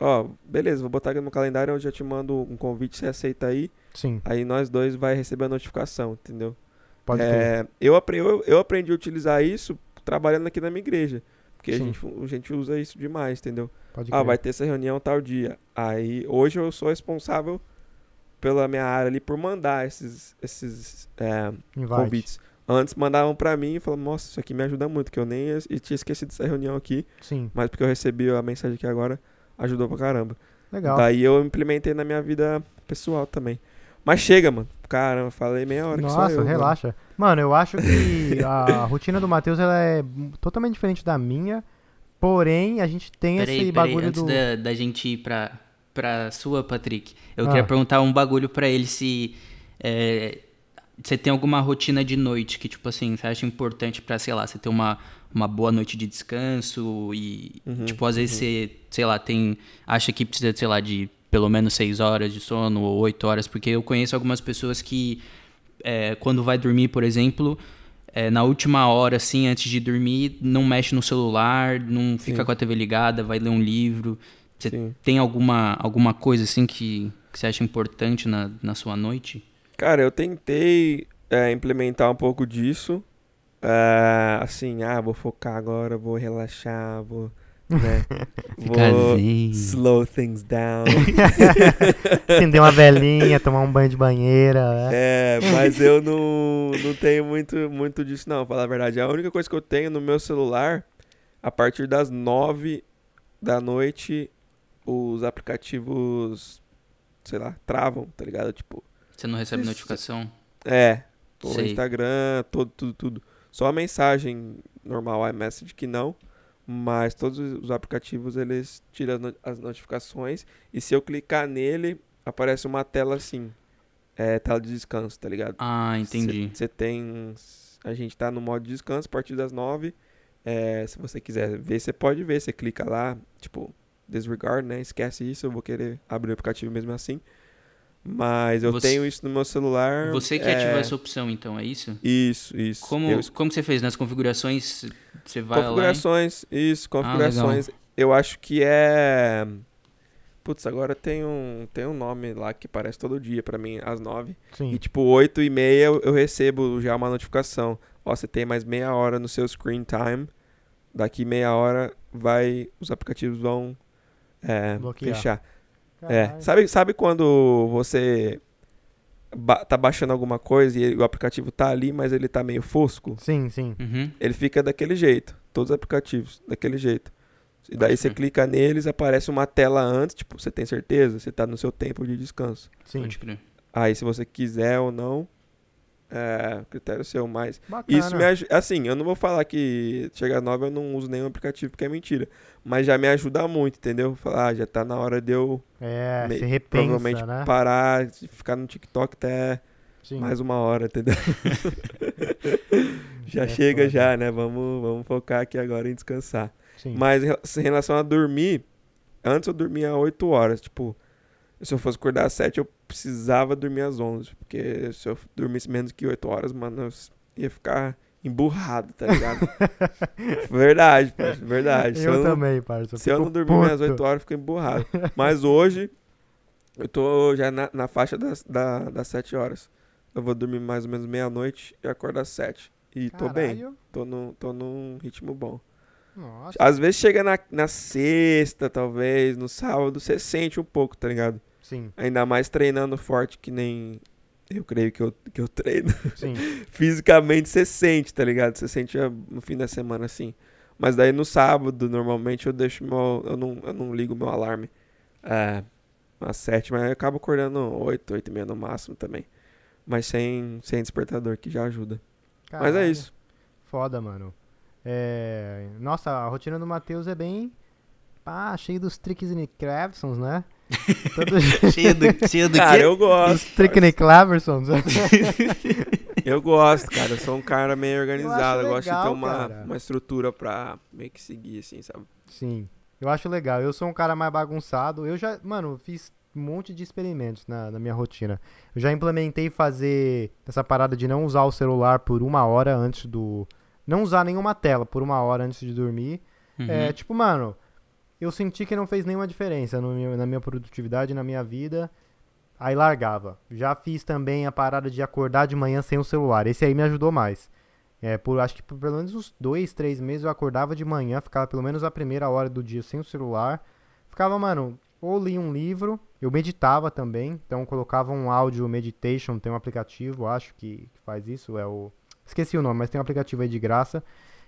Ó, beleza, vou botar aqui no calendário, eu já te mando um convite, você aceita aí. Sim, Aí nós dois vai receber a notificação, entendeu? pode. É, eu, apre- eu, eu aprendi a utilizar isso trabalhando aqui na minha igreja. Porque a gente, a gente usa isso demais, entendeu? Pode Ah, crer. vai ter essa reunião tal dia. Aí, hoje eu sou responsável pela minha área ali por mandar esses, esses é, convites. Antes mandavam pra mim e falavam, nossa, isso aqui me ajuda muito, que eu nem es- e tinha esquecido dessa reunião aqui, Sim, mas porque eu recebi a mensagem aqui agora, ajudou pra caramba. legal. Daí eu implementei na minha vida pessoal também. Mas chega, mano. Caramba, falei meia hora que só Nossa, eu, mano. relaxa. Mano, eu acho que a rotina do Matheus ela é totalmente diferente da minha. Porém, a gente tem Peraí, esse peraí, bagulho antes do. da, da gente ir pra, pra sua, Patrick, eu Ah. queria perguntar um bagulho pra ele se é, você tem alguma rotina de noite que, tipo assim, você acha importante pra, sei lá, você ter uma, uma boa noite de descanso e, Uhum, tipo, às vezes você, sei lá, tem, acha que precisa, sei lá, de pelo menos seis horas de sono ou oito horas, porque eu conheço algumas pessoas que, é, quando vai dormir, por exemplo, é, na última hora, assim, antes de dormir, não mexe no celular, não fica Sim. com a TV ligada, vai ler um livro. Você Sim. tem alguma, alguma coisa, assim, que, que você acha importante na, na sua noite? Cara, eu tentei é, implementar um pouco disso. É, assim, ah, vou focar agora, vou relaxar, vou. Né, vou slow things down. Acender uma velhinha, tomar um banho de banheira. né? É, mas eu não, não tenho muito, muito disso, não, pra falar a verdade. A única coisa que eu tenho no meu celular, a partir das nove da noite, os aplicativos, sei lá, travam, tá ligado? Tipo, Você não recebe Isso. notificação? É, o. Instagram, todo, tudo, tudo. Só a mensagem normal, iMessage que não. Mas todos os aplicativos eles tiram as no- as notificações. E se eu clicar nele, aparece uma tela assim. É tela de descanso, tá ligado? Ah, entendi. Você tem. A gente tá no modo de descanso a partir das 9. É, se você quiser ver, você pode ver. Você clica lá, tipo, disregard, né? Esquece isso, eu vou querer abrir o aplicativo mesmo assim. Mas eu Você- tenho isso no meu celular. Você que é, ativou essa opção, então, é isso? Isso, isso. Como, Eu- como você fez? Nas configurações, você vai lá configurações, isso, Ah, configurações. eu acho que é. Putz, agora tem um, tem um nome lá que aparece todo dia pra mim, às nove. Sim. E tipo, 8 e meia eu, eu recebo já uma notificação. Ó, você tem mais meia hora no seu screen time. Daqui meia hora vai. Os aplicativos vão é, Bloquear. fechar. É. Sabe, sabe quando você ba- tá baixando alguma coisa e ele- o aplicativo tá ali, mas ele tá meio fosco? Sim, sim. Uhum. Ele fica daquele jeito. Todos os aplicativos, daquele jeito. E daí você clica neles, aparece uma tela antes, tipo, você tem certeza? Você tá no seu tempo de descanso. Sim. Pode crer. Aí se você quiser ou não, é critério seu, mas Bacana. isso me ajuda. Assim, eu não vou falar que chega às 9 eu não uso nenhum aplicativo porque é mentira. Mas já me ajuda muito, entendeu? Falar, ah, já tá na hora de eu É, me- você repensa, provavelmente né? parar, ficar no TikTok até Sim. mais uma hora, entendeu? já É chega já, né? Vamos, vamos focar aqui agora em descansar. Sim. Mas em relação a dormir, antes eu dormia 8 horas. Tipo, se eu fosse acordar às 7, eu precisava dormir às 11. Porque se eu dormisse menos que 8 horas, mano, eu ia ficar emburrado, tá ligado? verdade, parça, verdade. Eu, não- também, parça. Se eu não dormir minhas puto. 8 horas, eu fico emburrado. Mas hoje, eu tô já na, na faixa das, da, das 7 horas. Eu vou dormir mais ou menos meia-noite e acordo às 7. E tô bem. Caralho. Tô, no, tô num ritmo bom. Nossa. Às vezes chega na, na sexta, talvez, no sábado, você sente um pouco, tá ligado? Sim, Ainda mais treinando forte que nem eu creio que eu, que eu treino. sim. Fisicamente você sente, tá ligado? Você sente ah, no fim da semana assim. Mas daí no sábado, normalmente eu deixo meu. Eu não, eu não ligo meu alarme. É, às sete, mas eu acabo acordando oito, oito e meia no máximo também. Mas sem, sem despertador, que já ajuda. Mas é Caralho. isso. Foda, mano. É... Nossa, a rotina do Matheus é bem. Pá, cheio dos tricks e clavsons, né? Todos Cheio do, cheio do Cara, quê? eu os gosto. tricks e clavsons. Eu gosto, cara. Eu sou um cara meio organizado. Eu, acho gosto de ter uma, cara. uma estrutura pra meio que seguir, assim, sabe? Sim, eu acho legal. Eu sou um cara mais bagunçado. Eu já, mano, fiz um monte de experimentos na, na minha rotina. Eu já implementei fazer essa parada de não usar o celular por uma hora antes do. Não usar nenhuma tela por uma hora antes de dormir. Uhum. É, tipo, mano, eu senti que não fez nenhuma diferença meu- na minha produtividade, na minha vida. Aí largava. Já fiz também a parada de acordar de manhã sem o celular. Esse aí me ajudou mais. É, por, acho que por pelo menos uns dois, três meses eu acordava de manhã, ficava pelo menos a primeira hora do dia sem o celular. Ficava, mano, ou li um livro, eu meditava também, então colocava um áudio meditation, tem um aplicativo, acho que, que faz isso, é o... Esqueci o nome, mas tem um aplicativo aí de graça,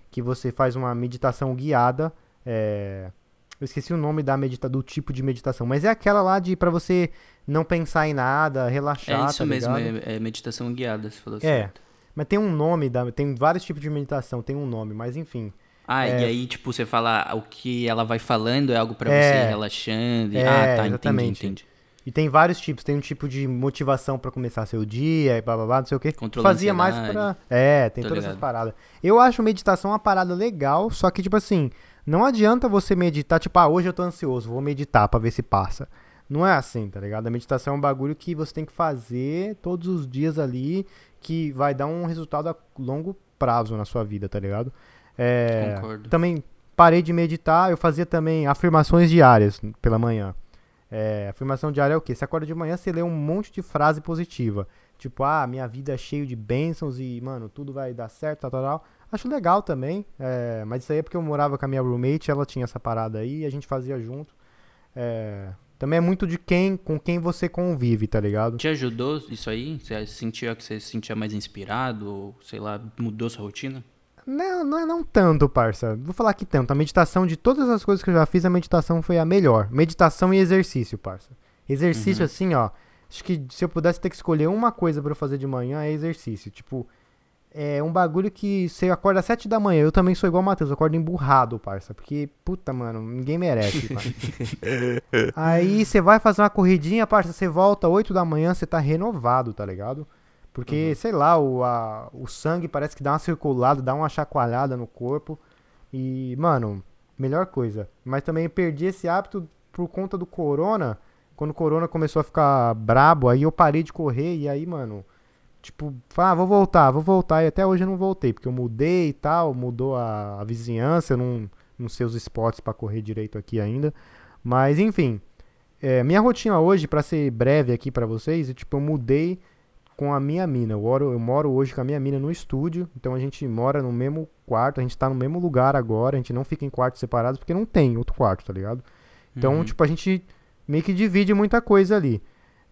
que você faz uma meditação guiada, é... Eu esqueci o nome da medita do tipo de meditação, mas é aquela lá de pra você não pensar em nada, relaxar, É isso tá mesmo, é, é meditação guiada, você falou É, certo. mas tem um nome, da, tem vários tipos de meditação, tem um nome, mas enfim. Ah, É. e aí, tipo, você fala o que ela vai falando é algo pra É. você ir relaxando. E... É, ah, tá, exatamente. entendi, entendi. E tem vários tipos, tem um tipo de motivação pra começar seu dia, e blá blá blá, não sei o a Fazia mais pra. É, tem Tô todas essas ligado. paradas. Eu acho meditação uma parada legal, só que, tipo assim, não adianta você meditar, tipo, ah, hoje eu tô ansioso, vou meditar pra ver se passa. Não é assim, tá ligado? A meditação é um bagulho que você tem que fazer todos os dias ali, que vai dar um resultado a longo prazo na sua vida, tá ligado? É, Concordo. também parei de meditar, eu fazia também afirmações diárias pela manhã. É, afirmação diária é o quê? Você acorda de manhã, você lê um monte de frase positiva. Tipo, ah, minha vida é cheio de bênçãos e, mano, tudo vai dar certo, tal, tal, tal. Acho legal também, é, mas isso aí é porque eu morava com a minha roommate, ela tinha essa parada aí e a gente fazia junto. É, também é muito de quem, com quem você convive, tá ligado? Te ajudou isso aí? Você sentia que você se sentia mais inspirado? Ou, sei lá, mudou sua rotina? Não, não é não tanto, parça. Vou falar que tanto. A meditação de todas as coisas que eu já fiz, a meditação foi a melhor. Meditação e exercício, parça. Exercício Uhum. assim, ó. Acho que se eu pudesse ter que escolher uma coisa pra eu fazer de manhã é exercício. Tipo, é um bagulho que você acorda às 7 da manhã. Eu também sou igual o Matheus, eu acordo emburrado, parça. Porque, puta, mano, ninguém merece, parça. Aí você vai fazer uma corridinha, parça, você volta 8 da manhã, você tá renovado, tá ligado? Porque, sei lá, o, a- o sangue parece que dá uma circulada, dá uma chacoalhada no corpo. E, mano, melhor coisa. Mas também perdi esse hábito por conta do corona. quando o corona começou a ficar brabo, aí eu parei de correr e aí, mano, tipo, ah, vou voltar, vou voltar. E até hoje eu não voltei, porque eu mudei e tal, mudou a, a vizinhança, eu não, não sei os spots para correr direito aqui ainda. Mas enfim, é, minha rotina hoje, para ser breve aqui para vocês, é, tipo, eu mudei com a minha mina. Eu moro, eu moro hoje com a minha mina no estúdio, então a gente mora no mesmo quarto, a gente tá no mesmo lugar agora, a gente não fica em quartos separados porque não tem outro quarto, tá ligado? Então, Uhum. tipo, a gente meio que divide muita coisa ali.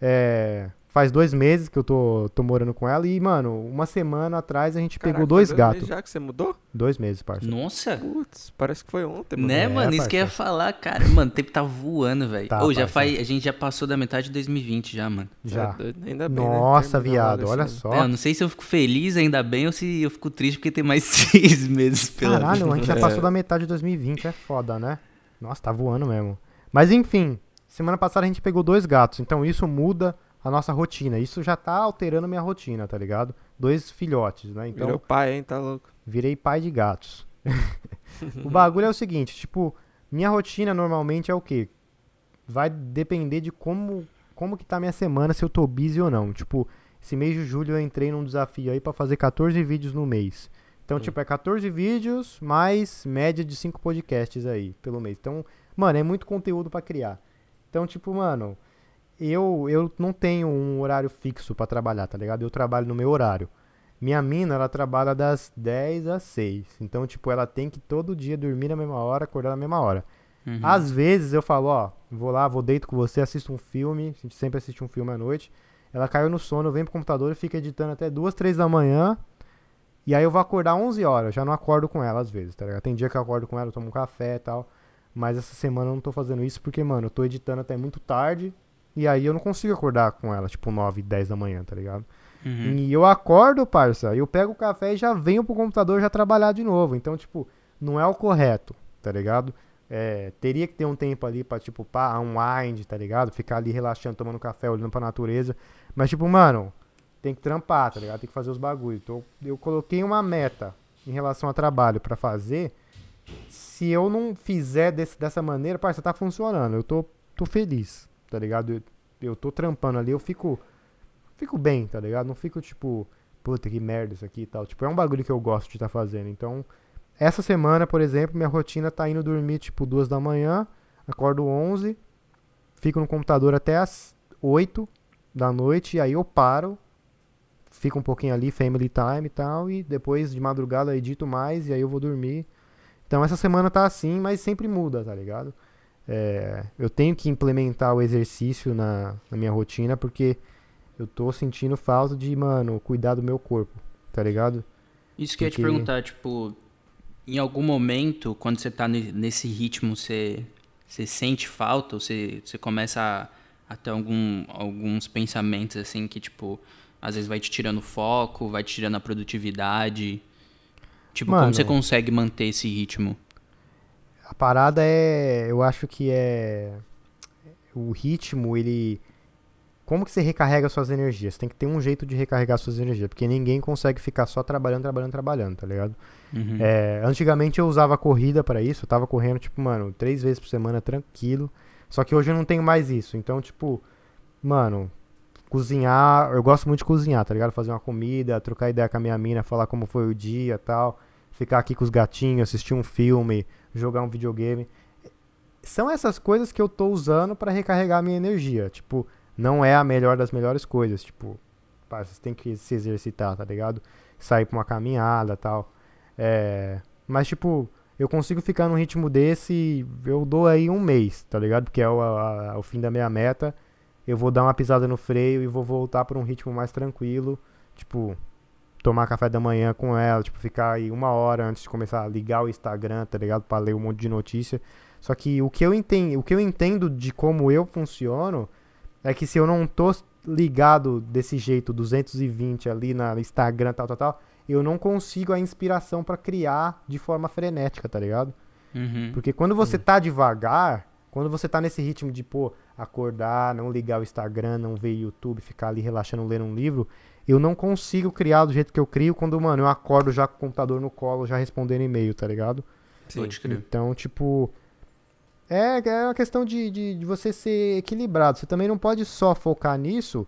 É, faz dois meses que eu tô, tô morando com ela e, mano, uma semana atrás a gente Caraca, pegou dois gatos. Já que você mudou? Dois meses, parça. Nossa! Putz, parece que foi ontem, mano. Né, É, mano? Isso que eu ia falar, cara. Mano, o tempo tá voando, velho. Tá, Ô, já faz, a gente já passou da metade de 2020 já, mano. Já. É doido, Ainda bem, né? Nossa, Terminou viado, olha esse ano. só. É, eu não sei se eu fico feliz ainda bem ou se eu fico triste porque tem mais seis meses pela Caralho, a gente já É. passou da metade de 2020, é foda, né? Nossa, tá voando mesmo. Mas enfim, semana passada a gente pegou dois gatos, então isso muda a nossa rotina. Isso já tá alterando minha rotina, tá ligado? Dois filhotes, né? Então Virou pai, hein? Tá louco. virei pai de gatos. o bagulho é o seguinte, tipo, minha rotina normalmente é o quê? Vai depender de como como que tá minha semana, se eu tô busy ou não. Tipo, esse mês de julho eu entrei num desafio aí pra fazer 14 vídeos no mês. Então, tipo, é 14 vídeos mais média de 5 podcasts aí pelo mês. Então, mano, é muito conteúdo pra criar. Então, tipo, mano, eu eu não tenho um horário fixo pra trabalhar, tá ligado? Eu trabalho no meu horário. Minha mina, ela trabalha das 10 às 6. Então, tipo, ela tem que todo dia dormir na mesma hora, acordar na mesma hora. Uhum. Às vezes eu falo, ó, vou lá, vou deito com você, assisto um filme, a gente sempre assiste um filme à noite. Ela caiu no sono, vem pro computador e fica editando até 2, 3 da manhã. E aí eu vou acordar 11 horas, eu já não acordo com ela às vezes, tá ligado? Tem dia que eu acordo com ela, eu tomo um café e tal. Mas essa semana eu não tô fazendo isso porque, mano, eu tô editando até muito tarde. E aí eu não consigo acordar com ela, tipo 9, 10 da manhã, tá ligado? Uhum. E eu acordo, parça, eu pego o café e já venho pro computador já trabalhar de novo. Então, tipo, não é o correto, tá ligado? É, teria que ter um tempo ali pra, tipo, pá, unwind, tá ligado? Ficar ali relaxando, tomando café, olhando pra natureza. Mas, tipo, mano, tem que trampar, tá ligado? Tem que fazer os bagulhos. Então, eu coloquei uma meta em relação a trabalho pra fazer. Se eu não fizer desse- dessa maneira, parça, tá funcionando. Eu tô, tô feliz, tá ligado? Eu, eu tô trampando ali, eu fico fico bem, tá ligado? Não fico tipo, puta que merda isso aqui e tal. Tipo, é um bagulho que eu gosto de estar fazendo. Então, essa semana, por exemplo, minha rotina tá indo dormir tipo duas da manhã, acordo 11, fico no computador até as 8 da noite e aí eu paro, fico um pouquinho ali, family time e tal, e depois de madrugada edito mais e aí eu vou dormir. Então essa semana tá assim, mas sempre muda, tá ligado? É, eu tenho que implementar o exercício na, na minha rotina porque eu tô sentindo falta de, mano, cuidar do meu corpo, tá ligado? Isso que eu ia te Porque- perguntar, tipo, em algum momento, quando você tá ne- nesse ritmo, você, você sente falta? Ou você, você começa a, a ter algum, alguns pensamentos, assim, que, tipo, às vezes vai te tirando o foco, vai te tirando a produtividade? Tipo, como Mano. você consegue manter esse ritmo? A parada é, eu acho que é o ritmo, ele como que você recarrega suas energias? Tem que ter um jeito de recarregar suas energias, porque ninguém consegue ficar só trabalhando, trabalhando, trabalhando, tá ligado? Uhum. É, antigamente eu usava corrida pra isso, eu tava correndo, tipo, mano, três vezes por semana, tranquilo. Só que hoje eu não tenho mais isso. Então, tipo, mano, cozinhar, eu gosto muito de cozinhar, tá ligado? Fazer uma comida, trocar ideia com a minha mina, falar como foi o dia tal. Ficar aqui com os gatinhos, assistir um filme, jogar um videogame. São essas coisas que eu tô usando pra recarregar a minha energia. Tipo, não é a melhor das melhores coisas. Tipo, pá, vocês têm que se exercitar, tá ligado? Sair pra uma caminhada tal. É, mas, tipo, eu consigo ficar num ritmo desse, eu dou aí um mês, tá ligado? Porque é o, a- o fim da minha meta. Eu vou dar uma pisada no freio e vou voltar pra um ritmo mais tranquilo. Tipo, tomar café da manhã com ela, tipo, ficar aí uma hora antes de começar a ligar o Instagram, tá ligado? Pra ler um monte de notícia. Só que o que eu entendo, o que eu entendo de como eu funciono é que se eu não tô ligado desse jeito, 220 ali na Instagram, tal, tal, tal, eu não consigo a inspiração pra criar de forma frenética, tá ligado? Uhum. Porque quando você tá devagar, quando você tá nesse ritmo de, pô, acordar, não ligar o Instagram, não ver YouTube, ficar ali relaxando, lendo um livro, eu não consigo criar do jeito que eu crio quando, mano, eu acordo já com o computador no colo, já respondendo e-mail, tá ligado? Sim. Então, tipo, É, é uma questão de, de, de você ser equilibrado. Você também não pode só focar nisso,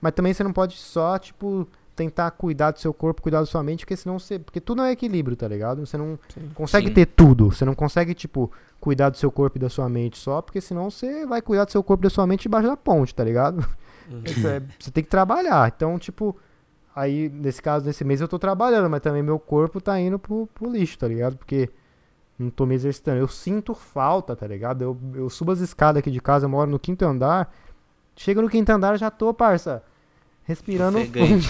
mas também você não pode só, tipo, tentar cuidar do seu corpo, cuidar da sua mente, porque senão você. Porque tudo é equilíbrio, tá ligado? Você não Sim. consegue Sim. ter tudo. Você não consegue, tipo, cuidar do seu corpo e da sua mente só, porque senão você vai cuidar do seu corpo e da sua mente debaixo da ponte, tá ligado? Uhum. Isso é- você tem que trabalhar. Então, tipo, aí, nesse caso, nesse mês eu tô trabalhando, mas também meu corpo tá indo pro, pro lixo, tá ligado? Porque não tô me exercitando. Eu sinto falta, tá ligado? Eu, eu subo as escadas aqui de casa, eu moro no quinto andar. Chega no quinto andar, já tô, parça. Respirando fundo,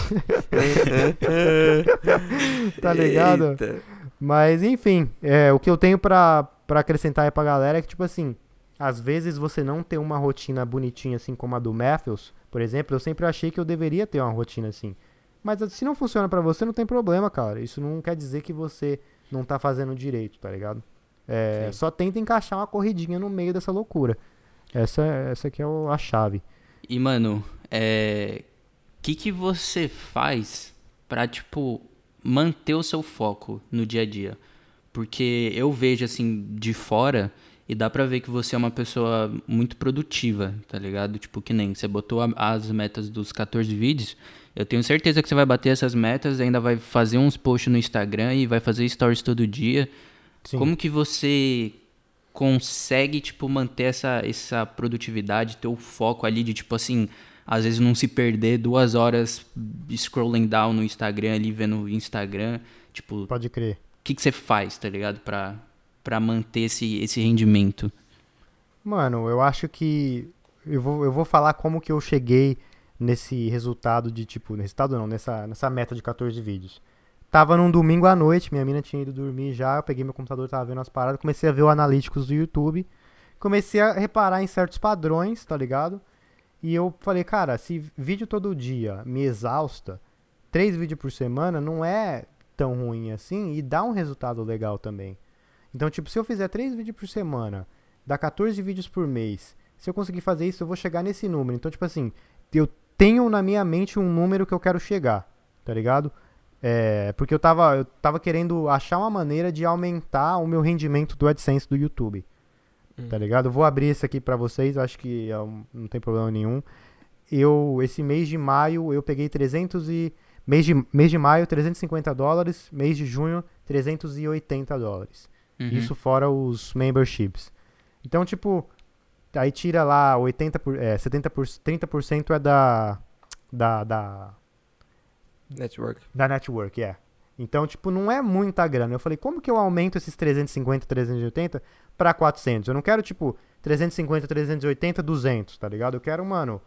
tá ligado? Eita. Mas, enfim, é, o que eu tenho pra, pra acrescentar aí pra galera é que, tipo assim, às vezes você não ter uma rotina bonitinha assim como a do Matthews, por exemplo, eu sempre achei que eu deveria ter uma rotina assim. Mas se não funciona pra você, não tem problema, cara. Isso não quer dizer que você não tá fazendo direito, tá ligado? É, só tenta encaixar uma corridinha no meio dessa loucura. Essa, essa aqui é a chave. E, mano, é. O que, que você faz pra, tipo, manter o seu foco no dia a dia? Porque eu vejo, assim, de fora e dá pra ver que você é uma pessoa muito produtiva, tá ligado? Tipo, que nem você botou a- as metas dos 14 vídeos. Eu tenho certeza que você vai bater essas metas, ainda vai fazer uns posts no Instagram e vai fazer stories todo dia. Sim. Como que você consegue, tipo, manter essa, essa produtividade, ter o foco ali de, tipo assim, às vezes não se perder duas horas scrolling down no Instagram ali, vendo o Instagram. Tipo, o Pode crer. que, que você faz, tá ligado? Pra, pra manter esse, esse rendimento. Mano, eu acho que eu vou, eu vou falar como que eu cheguei nesse resultado de tipo, resultado não, nessa, nessa meta de 14 vídeos. Tava num domingo à noite, minha mina tinha ido dormir já, eu peguei meu computador, tava vendo as paradas, comecei a ver o analíticos do YouTube, comecei a reparar em certos padrões, tá ligado? E eu falei, cara, se vídeo todo dia me exausta, três vídeos por semana não é tão ruim assim e dá um resultado legal também. Então, tipo, se eu fizer três vídeos por semana, dá 14 vídeos por mês. Se eu conseguir fazer isso, eu vou chegar nesse número. Então, tipo assim, eu tenho na minha mente um número que eu quero chegar, tá ligado? É, porque eu tava, eu tava querendo achar uma maneira de aumentar o meu rendimento do AdSense do YouTube. Tá ligado? Eu vou abrir esse aqui pra vocês, acho que é um- não tem problema nenhum. Eu, esse mês de maio, eu peguei 300 e... Mês de, mês de maio, 350 dólares. Mês de junho, 380 dólares. Uhum. Isso fora os memberships. Então, tipo, aí tira lá 80 por, é, 70 por, 30% é da da da Network. da network, é. Então, tipo, não é muita grana. Eu falei, como que eu aumento esses 350, 380 pra 400? Eu não quero, tipo, 350, 380, 200, tá ligado? Eu quero, mano,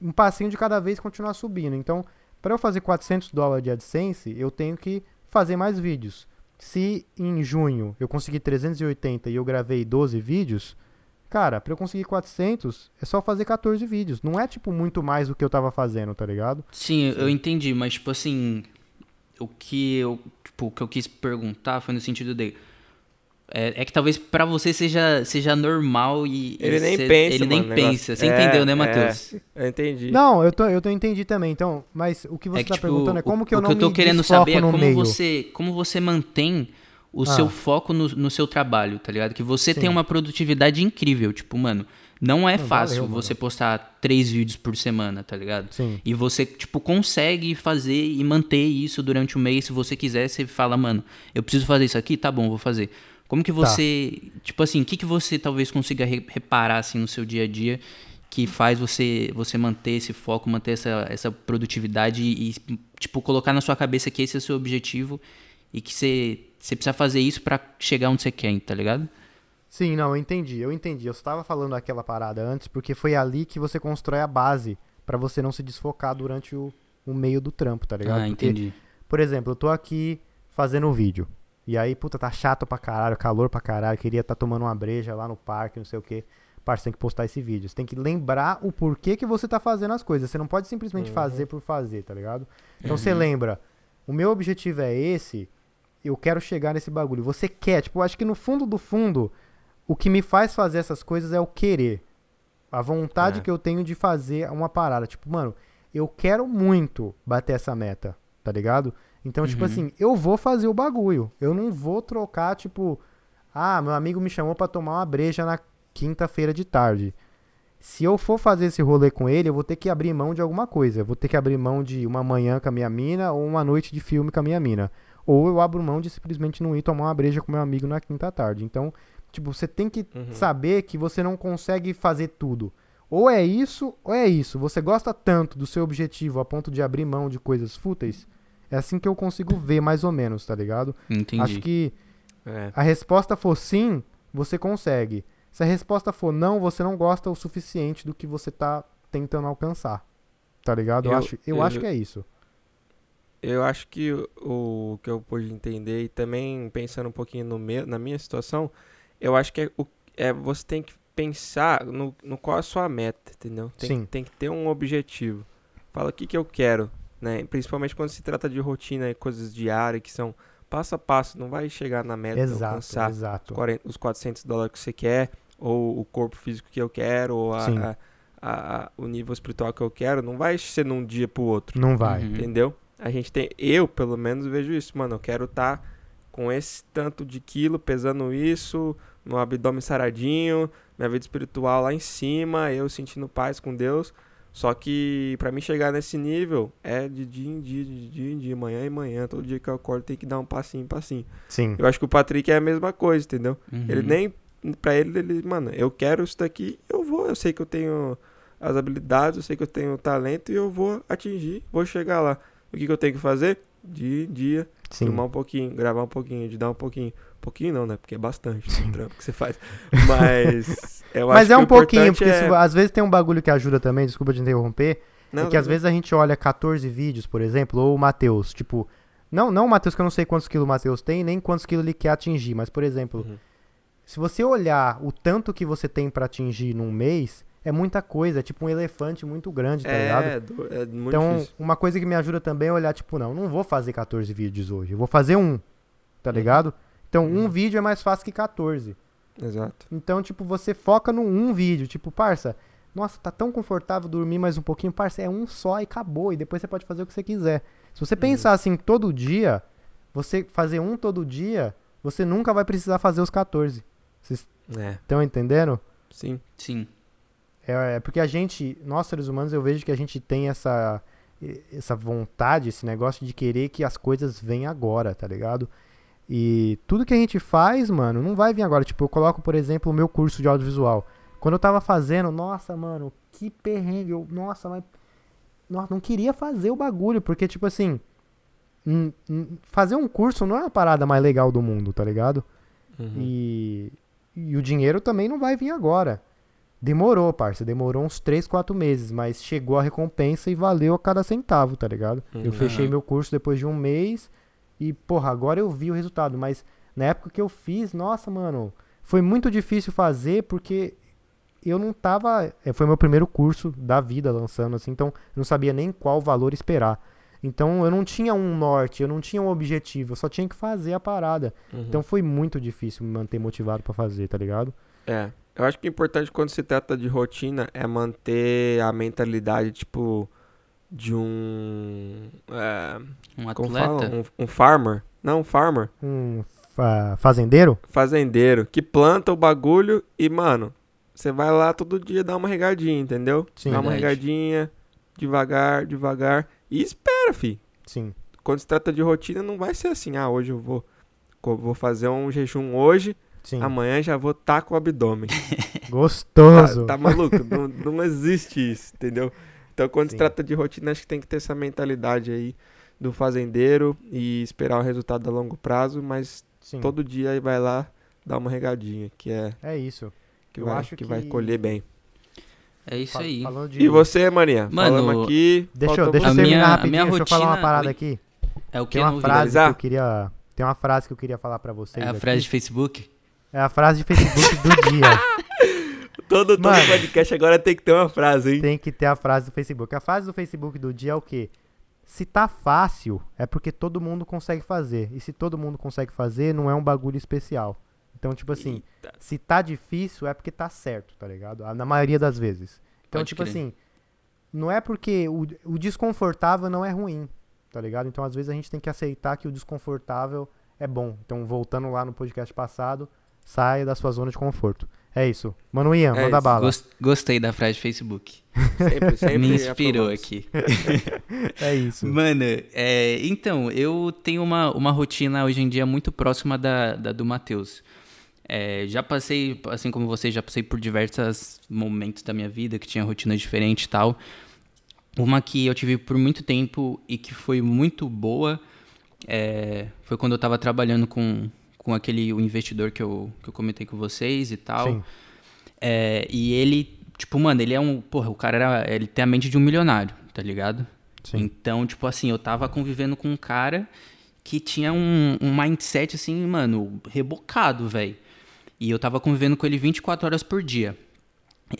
um passinho de cada vez continuar subindo. Então, pra eu fazer 400 dólares de AdSense, eu tenho que fazer mais vídeos. Se em junho eu conseguir 380 e eu gravei 12 vídeos, cara, pra eu conseguir 400 é só fazer 14 vídeos. Não é, tipo, muito mais do que eu tava fazendo, tá ligado? Sim, eu entendi, mas tipo assim, o que eu, tipo, o que eu quis perguntar foi no sentido de é, é que talvez pra você seja seja normal e Ele e nem cê- pensa, ele nem mano, o negócio. pensa. Você É, entendeu, né, é. Matheus? Eu entendi. Não, eu, tô, eu tô entendi também. Então, mas o que você é que, tá tipo, perguntando é como o, que eu o não que eu tô me querendo saber é como meio. você como você mantém o Ah. seu foco no, no seu trabalho, tá ligado? Que você Sim. tem uma produtividade incrível, tipo, mano, não é Não, fácil valeu, mano. você postar três vídeos por semana, tá ligado? Sim. E você, tipo, consegue fazer e manter isso durante o mês. Se você quiser, você fala, mano, eu preciso fazer isso aqui, tá bom, vou fazer. Como que você, tipo assim, o que, que você talvez consiga re- reparar, assim, no seu dia a dia que faz você você manter esse foco, manter essa, essa produtividade e, tipo, colocar na sua cabeça que esse é o seu objetivo e que você, você precisa fazer isso pra chegar onde você quer, tá ligado? Sim, não, eu entendi, eu entendi. Eu estava falando aquela parada antes porque foi ali que você constrói a base pra você não se desfocar durante o, o meio do trampo, tá ligado? Ah, Porque, entendi. por exemplo, eu tô aqui fazendo um vídeo. E aí, puta, tá chato pra caralho, calor pra caralho, queria estar tomando uma breja lá no parque, não sei o quê. Parça, tem que postar esse vídeo. Você tem que lembrar o porquê que você tá fazendo as coisas. Você não pode simplesmente fazer por fazer, tá ligado? Então você lembra, o meu objetivo é esse, eu quero chegar nesse bagulho. Você quer, tipo, eu acho que no fundo do fundo, o que me faz fazer essas coisas é o querer. A vontade É. que eu tenho de fazer uma parada. Tipo, mano, eu quero muito bater essa meta, tá ligado? Então, tipo Uhum. assim, eu vou fazer o bagulho. Eu não vou trocar, tipo, Ah, meu amigo me chamou pra tomar uma breja na quinta-feira de tarde. Se eu for fazer esse rolê com ele, eu vou ter que abrir mão de alguma coisa. Eu vou ter que abrir mão de uma manhã com a minha mina ou uma noite de filme com a minha mina. Ou eu abro mão de simplesmente não ir tomar uma breja com meu amigo na quinta tarde. Então, tipo, você tem que Uhum. saber que você não consegue fazer tudo. Ou é isso, ou é isso. Você gosta tanto do seu objetivo a ponto de abrir mão de coisas fúteis? É assim que eu consigo ver, mais ou menos, tá ligado? Entendi. Acho que É. a resposta for sim, você consegue. Se a resposta for não, você não gosta o suficiente do que você tá tentando alcançar. Tá ligado? Eu, Eu- acho, eu, eu- acho que é isso. Eu acho que o, o que eu pude entender, e também pensando um pouquinho no meu, na minha situação, eu acho que é, o, é você tem que pensar no, no qual é a sua meta, entendeu? Tem, Sim. tem que ter um objetivo. Fala o que, que eu quero, né? Principalmente quando se trata de rotina e coisas diárias que são passo a passo, não vai chegar na meta, Exato, alcançar exato. 40 os 400 dólares que você quer, ou o corpo físico que eu quero, ou a- a- a- a- o nível espiritual que eu quero, não vai ser num dia pro outro. Não vai. Uhum. Entendeu? A gente tem, eu pelo menos vejo isso, mano. Eu quero estar com esse tanto de quilo, pesando isso, meu abdômen saradinho, minha vida espiritual lá em cima, eu sentindo paz com Deus. Só que pra mim chegar nesse nível é de dia em dia, de dia em dia, manhã em manhã, todo dia que eu acordo tem que dar um passinho, passinho. Sim. Eu acho que o Patrick é a mesma coisa, entendeu? Uhum. Ele nem pra ele, ele, mano, eu quero isso daqui, eu vou, eu sei que eu tenho as habilidades, eu sei que eu tenho o talento e eu vou atingir, vou chegar lá. O que, que eu tenho que fazer? Dia em dia, Sim. filmar um pouquinho, gravar um pouquinho, editar um pouquinho. Pouquinho não, né? Porque é bastante o trampo que você faz. Mas eu Mas acho é que um o pouquinho, porque é... se- às vezes tem um bagulho que ajuda também, desculpa te interromper, Não, é que às não, vezes a gente olha 14 vídeos, por exemplo, ou o Matheus, tipo, não, não o Matheus que eu não sei quantos quilos o Matheus tem, nem quantos quilos ele quer atingir, mas por exemplo, Uhum. se você olhar o tanto que você tem pra atingir num mês, é muita coisa, é tipo um elefante muito grande, tá ligado? É, é muito Então, difícil. uma coisa que me ajuda também é olhar, tipo, não, não vou fazer 14 vídeos hoje, eu vou fazer um, tá Uhum. Então, um Uhum. vídeo é mais fácil que 14. Exato. Então, tipo, você foca no um vídeo, tipo, parça, nossa, tá tão confortável dormir mais um pouquinho, parça, é um só e acabou, e depois você pode fazer o que você quiser. Se você pensar assim todo dia, você fazer um todo dia, você nunca vai precisar fazer os 14. Vocês É, estão entendendo? sim. Sim. É, é porque a gente, nós seres humanos, eu vejo que a gente tem essa, essa vontade, esse negócio de querer que as coisas venham agora, tá ligado? E tudo que a gente faz, mano, não vai vir agora. Tipo, eu coloco, por exemplo, o meu curso de audiovisual. Quando eu tava fazendo, nossa, mano, que perrengue. Eu, nossa, mas. Nossa, não queria fazer o bagulho, porque, tipo assim. fazer um curso não é a parada mais legal do mundo, tá ligado? Uhum. E, e o dinheiro também não vai vir agora. Demorou, parça. Demorou uns 3, 4 meses, mas chegou a recompensa e valeu a cada centavo, tá ligado? Eu Uhum. fechei Aham. meu curso depois de um mês e, porra, agora eu vi o resultado. Mas na época que eu fiz, nossa, mano, foi muito difícil fazer porque eu não tava. é, Foi meu primeiro curso da vida lançando, assim, então eu não sabia nem qual valor esperar. Então eu não tinha um norte, eu não tinha um objetivo, eu só tinha que fazer a parada. Uhum. Então foi muito difícil me manter motivado pra fazer, tá ligado? É. Eu acho que o importante quando se trata de rotina é manter a mentalidade, tipo, de um. É, Um atleta. fala? Um, um farmer. Não, um farmer. Um fa- fazendeiro? Fazendeiro. Que planta o bagulho e, mano, você vai lá todo dia dar uma regadinha, entendeu? Sim. Dá uma Verdade. regadinha, devagar, devagar. E espera, fi. Sim. Quando se trata de rotina, não vai ser assim, ah, hoje eu vou, vou fazer um jejum hoje, Sim. amanhã já vou estar com o abdômen. Gostoso. Tá, tá maluco? não, não existe isso, entendeu? Então, quando se Sim. trata de rotina, acho que tem que ter essa mentalidade aí do fazendeiro e esperar o resultado a longo prazo, mas Sim. todo dia aí vai lá dar uma regadinha, que é É isso. que, Eu vai, acho que vai que- colher bem. É isso aí. De... E você, Maninha? Mano, Falamos aqui. Deixa, eu- deixa eu terminar minha- rapidinho, minha deixa eu falar uma rotina- parada aqui. É o que Tem uma frase que eu queria... Tem uma frase que eu queria falar pra vocês É a aqui. frase de Facebook? É a frase de Facebook do dia. Todo, todo Mano. podcast agora tem que ter uma frase, hein? Tem que ter a frase do Facebook. A frase do Facebook do dia é o quê? Se tá fácil, é porque todo mundo consegue fazer. E se todo mundo consegue fazer, não é um bagulho especial. Então, tipo assim, Eita. se tá difícil, é porque tá certo, tá ligado? Ah, Na maioria das vezes. Então, Pode tipo crer. assim, não é porque o, o desconfortável não é ruim, tá ligado? Então, às vezes, a gente tem que aceitar que o desconfortável é bom. Então, voltando lá no podcast passado, saia da sua zona de conforto. É isso. Mano Ian, É manda isso. bala. Gos- Gostei da frase de Facebook. Sempre, sempre Me inspirou aprovamos. aqui. É isso. Mano, é, então, eu tenho uma, uma rotina hoje em dia muito próxima da, da do Matheus. É, já passei, assim como você, já passei por diversos momentos da minha vida que tinha rotina diferente e tal. Uma que eu tive por muito tempo e que foi muito boa é, foi quando eu tava trabalhando com, com aquele o investidor que eu, que eu comentei com vocês e tal. Sim. É, e ele, tipo, mano, ele é um. Porra, o cara era. Ele tem a mente de um milionário, tá ligado? Sim. Então, tipo assim, eu tava convivendo com um cara que tinha um, um mindset, assim, mano, rebocado, velho. E eu tava convivendo com ele 24 horas por dia.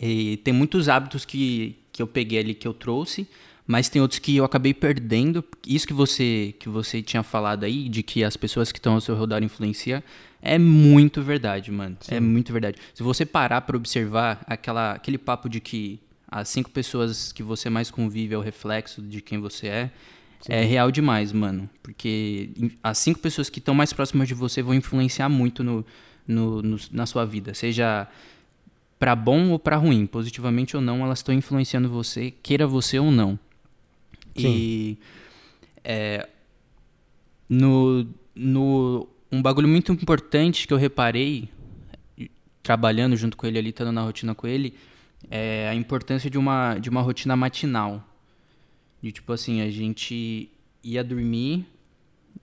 E tem muitos hábitos que, que eu peguei ali que eu trouxe, mas tem outros que eu acabei perdendo. Isso que você que você tinha falado aí, de que as pessoas que estão ao seu redor influenciam, é muito verdade, mano. É muito verdade. Se você parar pra observar aquela, aquele papo de que as cinco pessoas que você mais convive é o reflexo de quem você é, é real demais, mano. Porque as cinco pessoas que estão mais próximas de você vão influenciar muito no, no- no- na sua vida. Seja pra bom ou pra ruim, positivamente ou não, elas estão influenciando você, queira você ou não. E é, no, no um bagulho muito importante que eu reparei trabalhando junto com ele ali, estando na rotina com ele, é a importância de uma de uma rotina matinal. De tipo assim, a gente ia dormir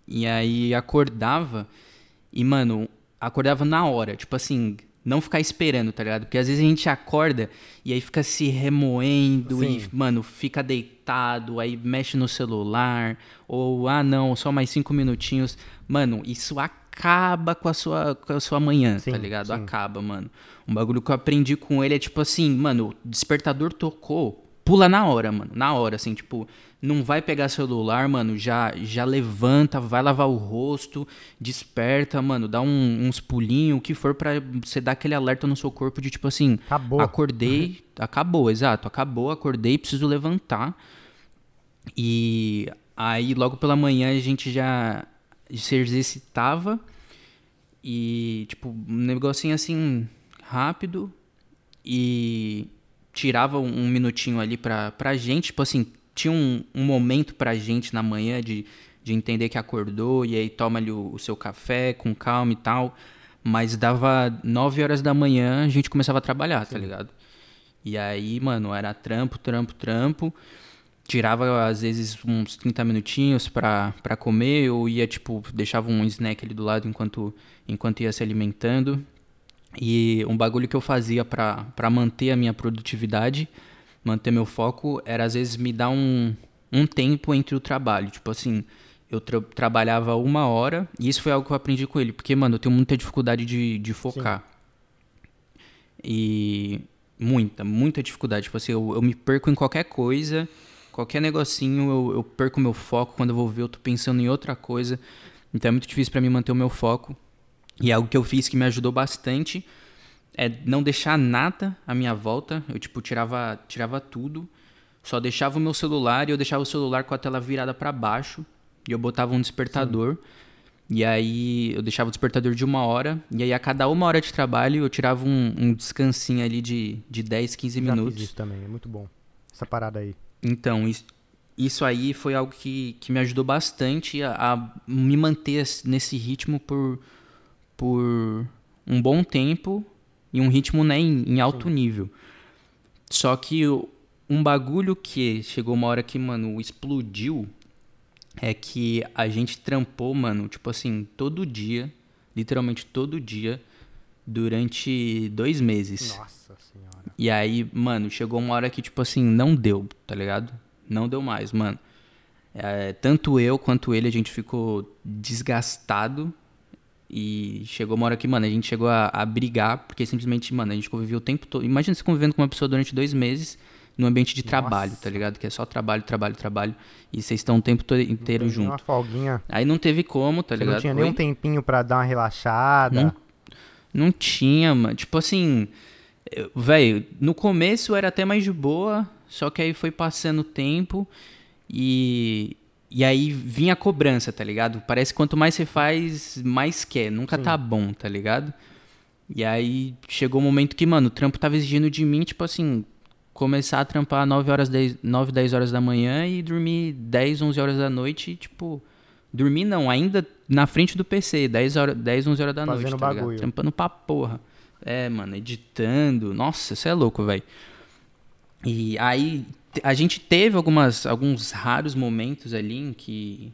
e aí acordava e, mano, acordava na hora. Tipo assim, não ficar esperando, tá ligado? Porque às vezes a gente acorda e aí fica se remoendo Sim. e, mano, fica deitado, aí mexe no celular. Ou, ah, não, só mais cinco minutinhos. Mano, isso acaba com a sua, com a sua manhã, Sim, tá ligado? sim. Acaba, mano. Um bagulho que eu aprendi com ele é tipo assim, mano, o despertador tocou, pula na hora, mano. Na hora, assim, tipo, não vai pegar celular, mano, já já levanta, vai lavar o rosto, desperta, mano, dá um- uns pulinhos, o que for pra você dar aquele alerta no seu corpo de tipo assim, Acabou. acordei, acabou, exato, acabou, acordei, preciso levantar. E aí logo pela manhã a gente já se exercitava e tipo, um negocinho assim rápido e tirava um, minutinho ali pra, pra gente, tipo assim, tinha um, um momento pra gente na manhã de, de entender que acordou e aí toma ali o, o seu café com calma e tal, mas dava 9 horas da manhã a gente começava a trabalhar, tá ligado? E aí, mano, era trampo, trampo, trampo. Tirava, às vezes, uns 30 minutinhos pra, pra comer, ou ia, tipo, deixava um snack ali do lado enquanto, enquanto ia se alimentando. E um bagulho que eu fazia pra, pra manter a minha produtividade, manter meu foco, era, às vezes, me dar um, um tempo entre o trabalho. Tipo assim, eu tra- trabalhava uma hora, e isso foi algo que eu aprendi com ele, porque, mano, eu tenho muita dificuldade de, de focar. E muita, muita dificuldade. Tipo assim, eu, eu me perco em qualquer coisa, qualquer negocinho, eu, eu perco meu foco. Quando eu vou ver, eu tô pensando em outra coisa. Então é muito difícil pra mim manter o meu foco. E algo que eu fiz que me ajudou bastante é não deixar nada à minha volta. Eu, tipo, tirava, tirava tudo. Só deixava o meu celular e eu deixava o celular com a tela virada pra baixo. E eu botava um despertador. E aí eu deixava o despertador de uma hora. E aí a cada uma hora de trabalho eu tirava um, um descansinho ali de, de 10, 15 Já fiz minutos. isso também, é muito bom. Essa parada aí. Então, isso, isso aí foi algo que, que me ajudou bastante a, a me manter esse- nesse ritmo por, por um bom tempo e um ritmo né, em, em alto nível. Só que um bagulho que chegou uma hora que, mano, explodiu é que a gente trampou, mano, tipo assim, todo dia, literalmente todo dia, durante dois meses. Nossa senhora. E aí, mano, chegou uma hora que, tipo assim, não deu, tá ligado? Não deu mais, mano. É, tanto eu quanto ele, a gente ficou desgastado. E chegou uma hora que, mano, a gente chegou a, a brigar, porque simplesmente, mano, a gente conviveu o tempo todo. Imagina você convivendo com uma pessoa durante dois meses no ambiente de trabalho, tá ligado? Que é só trabalho, trabalho, trabalho. E vocês estão o tempo todo inteiro junto. Uma folguinha. Aí não teve como, tá Você ligado? não tinha nem um tempinho pra dar uma relaxada. Não, não tinha, mano. Tipo assim, velho, no começo era até mais de boa, só que aí foi passando o tempo e e aí vinha a cobrança, tá ligado? Parece que quanto mais você faz, mais quer, nunca tá bom, tá ligado? E aí chegou um momento que, mano, o trampo tava exigindo de mim, tipo assim, começar a trampar 9 horas, 10, 9, 10 horas da manhã e dormir 10, 11 horas da noite, e, tipo, dormir não, ainda na frente do PC, 10, horas, 10 11 horas da Fazendo noite, tá bagulho. ligado? Trampando pra porra. É, mano, editando. Nossa, você é louco, velho. E aí a gente teve algumas, alguns raros momentos ali em que,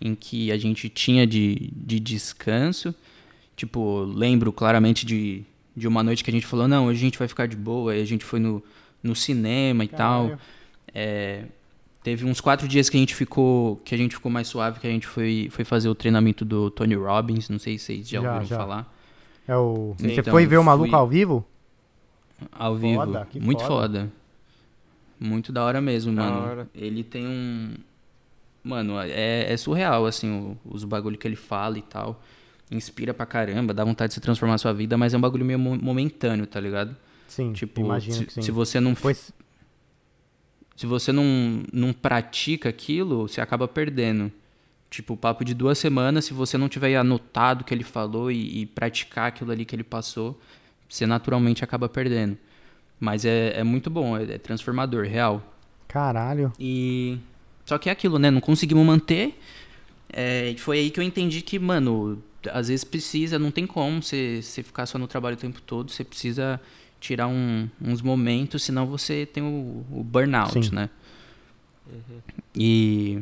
em que a gente tinha de, de descanso. Tipo, lembro claramente de, de uma noite que a gente falou, não, hoje a gente vai ficar de boa. Aí a gente foi no, no cinema e tal. Caralho. É, teve uns quatro dias que a gente ficou que a gente ficou mais suave, que a gente foi, foi fazer o treinamento do Tony Robbins. Não sei se vocês já, Já, ouviram já. falar. É o... Você Então, foi ver o maluco fui- ao vivo? Ao vivo. Foda, Muito foda. foda. Muito da hora mesmo, Da mano. hora. Ele tem um. Mano, é, é surreal, assim, o- os bagulho que ele fala e tal. Inspira pra caramba, dá vontade de se transformar a sua vida, mas é um bagulho meio mo- momentâneo, tá ligado? Sim, Tipo, imagino se, que sim. se você não Pois, se você não, não pratica aquilo, você acaba perdendo. Tipo, o papo de duas semanas, se você não tiver anotado o que ele falou e, e praticar aquilo ali que ele passou, você naturalmente acaba perdendo. Mas é, é muito bom, é, é transformador, real. caralho. E. Só que é aquilo, né? Não conseguimos manter. É, e foi aí que eu entendi que, mano, às vezes precisa, não tem como você, você ficar só no trabalho o tempo todo, você precisa tirar um- uns momentos, senão você tem o, o burnout, Sim. né? E,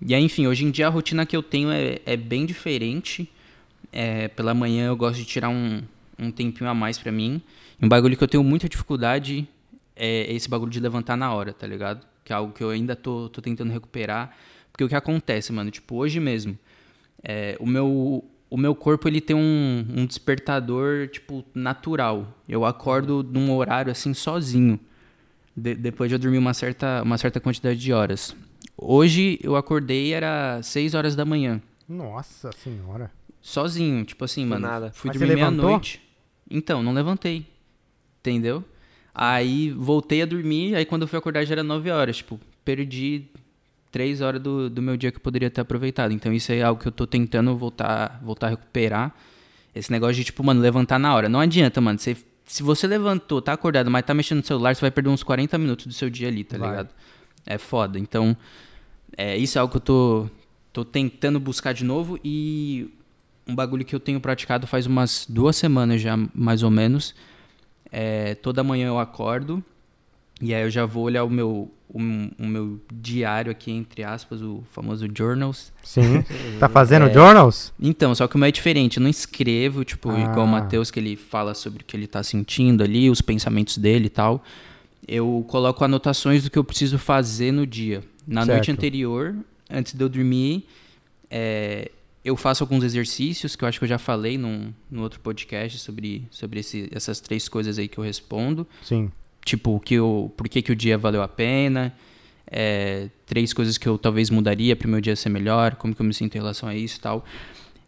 e aí, enfim, hoje em dia a rotina que eu tenho é, é bem diferente. É, pela manhã eu gosto de tirar um, um tempinho a mais pra mim. E um bagulho que eu tenho muita dificuldade é esse bagulho de levantar na hora, tá ligado? Que é algo que eu ainda tô, tô tentando recuperar. Porque o que acontece, mano? Tipo, hoje mesmo, é, o, meu, o meu corpo ele tem um, um despertador, tipo, natural. Eu acordo num horário assim sozinho. de- depois de eu dormir uma certa, uma certa quantidade de horas. Hoje eu acordei, era 6 horas da manhã. Nossa senhora. Sozinho, tipo assim, mano. nada. Fui Mas dormir meia-noite. Então, não levantei. Entendeu? Aí voltei a dormir, aí quando eu fui acordar já era 9 horas. Tipo, perdi 3 horas do, do meu dia que eu poderia ter aproveitado. Então isso é algo que eu tô tentando voltar, voltar a recuperar. Esse negócio de, tipo, mano, levantar na hora. Não adianta, mano. Você, se você levantou, tá acordado, mas tá mexendo no celular, você vai perder uns 40 minutos do seu dia ali, tá Vai. ligado? É foda. Então, é, isso é algo que eu tô, tô tentando buscar de novo e um bagulho que eu tenho praticado faz umas duas semanas já, mais ou menos. É, toda manhã eu acordo e aí eu já vou olhar o meu, o, o meu diário aqui, entre aspas, o famoso journals. Sim. tá fazendo É. journals? Então, só que o meu é diferente. Eu não escrevo, tipo, Ah. igual o Matheus, que ele fala sobre o que ele tá sentindo ali, os pensamentos dele e tal. Eu coloco anotações do que eu preciso fazer no dia. Na noite Certo. anterior, antes de eu dormir, é, eu faço alguns exercícios que eu acho que eu já falei num, num outro podcast sobre, sobre esse- essas três coisas aí que eu respondo. Sim. Tipo, que eu, por que, que o dia valeu a pena, é, três coisas que eu talvez mudaria para o meu dia ser melhor, como que eu me sinto em relação a isso e tal.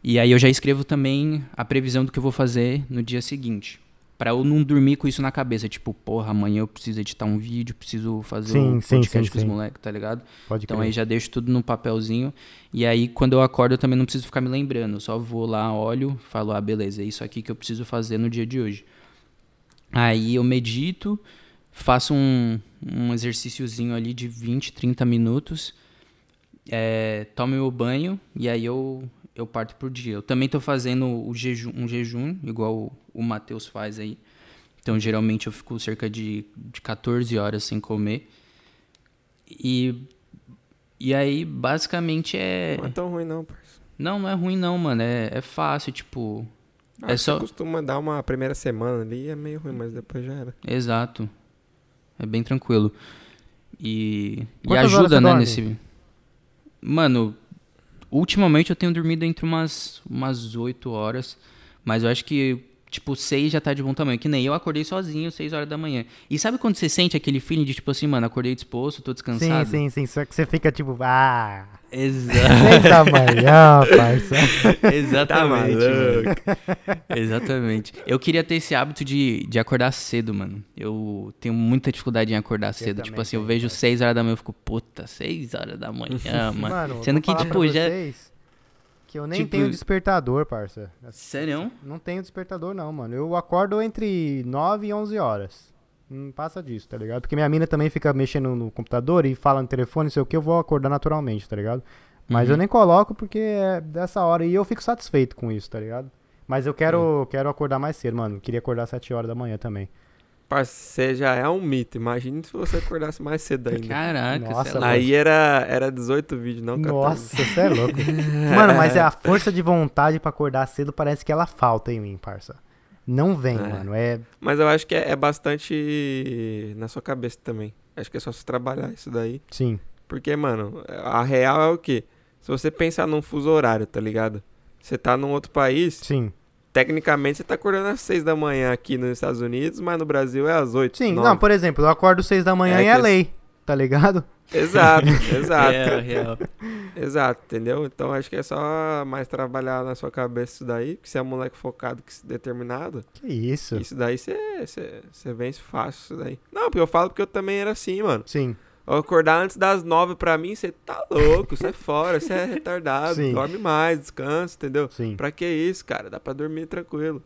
E aí eu já escrevo também a previsão do que eu vou fazer no dia seguinte. Pra eu não dormir com isso na cabeça, tipo, porra, amanhã eu preciso editar um vídeo, preciso fazer Sim, o sim, podcast sim, com os moleques, tá ligado? Pode Então crer. aí já deixo tudo no papelzinho. E aí quando eu acordo eu também não preciso ficar me lembrando. Eu só vou lá, olho, falo, ah, beleza, é isso aqui que eu preciso fazer no dia de hoje. Aí eu medito, faço um, um exercíciozinho ali de 20, 30 minutos, é, tomo meu banho e aí eu, eu parto por dia. Eu também tô fazendo o jejum, um jejum, igual o, o Matheus faz aí. Então geralmente eu fico cerca de, de 14 horas sem comer. E, e aí basicamente é... Não é tão ruim, não, parceiro. Não, não é ruim não, mano. É, é fácil, tipo... Ah, É só- costuma dar uma primeira semana ali, é meio ruim, mas depois já era. Exato. É bem tranquilo. E, e Quantas ajuda, né, dorme? nesse... Mano, ultimamente eu tenho dormido entre umas, umas 8 horas, mas eu acho que, tipo, 6 já tá de bom tamanho. Que nem eu acordei sozinho 6 horas da manhã. E sabe quando você sente aquele feeling de, tipo assim, mano, acordei disposto, tô Sim, descansado? sim, sim. Só que você fica tipo, ah, Exato. seis da manhã, parça. Exatamente. Tá. Exatamente. Eu queria ter esse hábito de, de acordar cedo, mano. Eu tenho muita dificuldade em acordar cedo. também Tipo assim, eu vejo cara. 6 horas da manhã, eu fico, puta, 6 horas da manhã, mano. Mano, Sendo que, tipo, já. vocês Que eu nem Tipo- tenho despertador, parça. Sério? Não tenho despertador, não, mano. Eu acordo entre 9 e 11 horas. Não passa disso, tá ligado? Porque minha mina também fica mexendo no computador e fala no telefone, não sei o que, eu vou acordar naturalmente, tá ligado? Mas Uhum. eu nem coloco porque é dessa hora e eu fico satisfeito com isso, tá ligado? Mas eu quero, quero acordar mais cedo, mano. Queria acordar às 7 horas da manhã também. Parça, você já é um mito. Imagina se você acordasse mais cedo ainda. Caraca, Nossa, cê é. Aí era, era 18 vídeos, não 14. Nossa, você é louco. mano, mas é a força de vontade pra acordar cedo parece que ela falta em mim, parça. Não vem, É. mano. É. Mas eu acho que é, é bastante na sua cabeça também. Acho que é só você trabalhar isso daí. Sim. Porque, mano, a real é o quê? Se você pensar num fuso horário, tá ligado? Você tá num outro país, Sim. Tecnicamente você tá acordando às 6 da manhã aqui nos Estados Unidos, mas no Brasil é às 8. Sim, 9. não, por exemplo, eu acordo 6 da manhã É e é lei, tá ligado? Exato, exato. Real, real. Exato, entendeu? Então acho que é só mais trabalhar na sua cabeça isso daí, porque você é um moleque focado, que determinado. Que isso? Isso daí você, você, você vence fácil, isso daí. Não, porque eu falo porque eu também era assim, mano. Sim. Acordar antes das nove pra mim, você tá louco, sai fora, você é retardado, Sim. dorme mais, descansa, entendeu? Sim. Pra que isso, cara? Dá pra dormir tranquilo.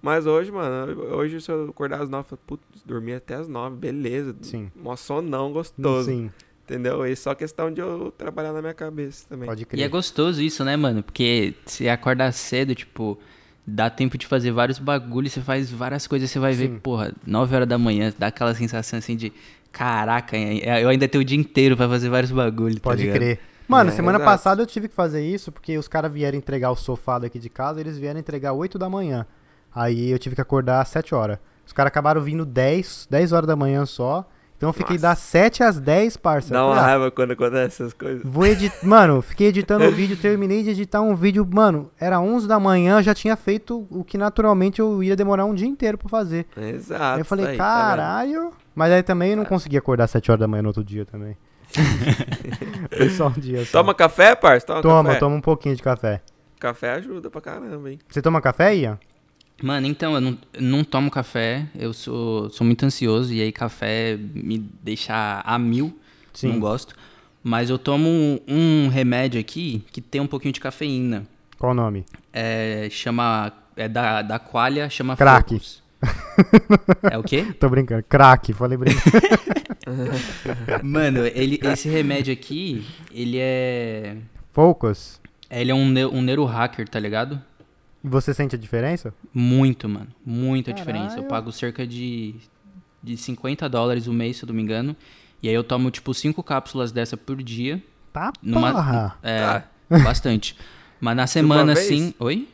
Mas hoje, mano, hoje se eu acordar às nove, eu falo, putz, dormir até às nove, beleza. Sim. Mó sonão gostoso, Sim, entendeu? E só questão de eu trabalhar na minha cabeça também. pode E é crer. gostoso isso, né, mano? Porque você acorda cedo, tipo, dá tempo de fazer vários bagulhos, você faz várias coisas, você vai ver, Sim. porra, 9 horas da manhã, dá aquela sensação assim de, caraca, eu ainda tenho o dia inteiro pra fazer vários bagulhos, tá Pode ligado? crer. Mano, É, semana exato. passada eu tive que fazer isso porque os caras vieram entregar o sofá daqui de casa, eles vieram entregar 8 da manhã. Aí eu tive que acordar às 7 horas. Os caras acabaram vindo 10, 10 horas da manhã só. Então fiquei Nossa. das 7 às 10, parça. Dá uma ah, raiva quando acontece essas coisas. Vou editar. Mano, fiquei editando o vídeo, terminei de editar um vídeo. Mano, era 11 da manhã, eu já tinha feito o que naturalmente eu ia demorar um dia inteiro pra fazer. Exato. aí eu falei, aí, tá caralho. Mas aí também eu não consegui acordar às 7 horas da manhã no outro dia também. Foi só um dia só. Toma café, parça? Toma, toma, café. toma um pouquinho de café. Café ajuda pra caramba, hein? Você toma café, Ian? Mano, então, eu não, não tomo café, eu sou, sou muito ansioso, e aí café me deixa a mil, Sim. não gosto. Mas eu tomo um, um remédio aqui que tem um pouquinho de cafeína. Qual o nome? É, chama. É da, da Qualia, chama Crack. Focus. É o quê? Tô brincando. Crack, falei brincando. Mano, ele, esse remédio aqui, ele é. Focus. Ele é um, um neurohacker, tá ligado? E você sente a diferença? Muito, mano. Muita diferença. Eu Caralho. pago cerca de, de 50 dólares o mês, se eu não me engano. E aí eu tomo, tipo, cinco cápsulas dessa por dia. Tá Numa- porra. É, Tá. bastante. Mas na semana, assim. Oi?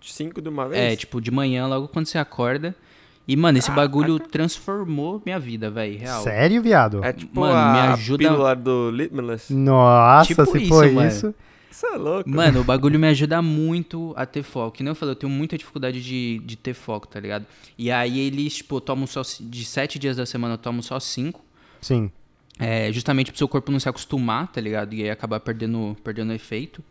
Cinco de uma vez? É, tipo, de manhã, logo quando você acorda. E, mano, esse bagulho transformou minha vida, velho. Real. Sério, viado? É tipo Mano, a me ajuda- pílula do Limitless. Nossa, Tipo se isso, foi mano. isso. Isso é louco. Mano, o bagulho me ajuda muito a ter foco. Que nem eu falei, eu tenho muita dificuldade de, de ter foco, tá ligado? E aí eles, tipo, tomo só. De sete dias da semana eu tomo só cinco. Sim. É, justamente pro seu corpo não se acostumar, tá ligado? E aí acabar perdendo, perdendo efeito.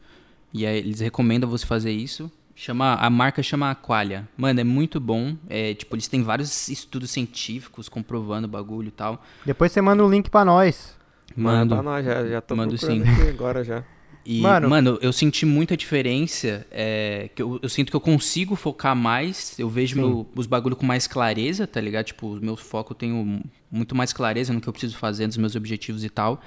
E aí eles recomendam você fazer isso. Chama, a marca chama Aqualia. Mano, é muito bom. É, tipo, eles têm vários estudos científicos comprovando o bagulho e tal. Depois você manda o link pra nós. Manda pra nós, já, já tô Mando sim. aqui agora já. E, Mano- mano, eu senti muita diferença. é, que eu, eu sinto que eu consigo focar mais. Eu vejo meu- os bagulho com mais clareza, tá ligado? Tipo, o meu foco eu tenho muito mais clareza no que eu preciso fazer, nos meus objetivos e tal.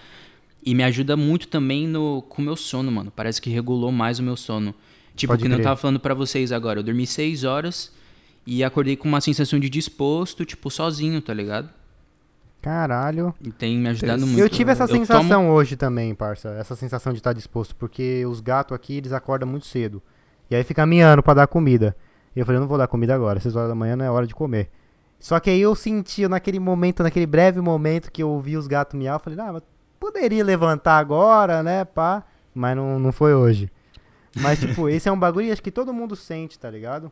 E me ajuda muito também no, com o meu sono, mano. Parece que regulou mais o meu sono. Tipo, Pode que eu tava falando pra vocês agora. Eu dormi seis horas e acordei com uma sensação de disposto, tipo, sozinho, tá ligado? Caralho. E tem me ajudado muito. Eu tive essa tomo- sensação hoje também, parça. Essa sensação de estar disposto. Porque os gatos aqui, eles acordam muito cedo. E aí fica miando pra dar comida. E eu falei, eu não vou dar comida agora. 6 horas da manhã não é hora de comer. Só que aí eu senti, naquele momento, naquele breve momento que eu ouvi os gatos miar, eu falei, ah, mas poderia levantar agora, né, pá. Mas não, não foi hoje. Mas, tipo, esse é um bagulho que acho que todo mundo sente, tá ligado?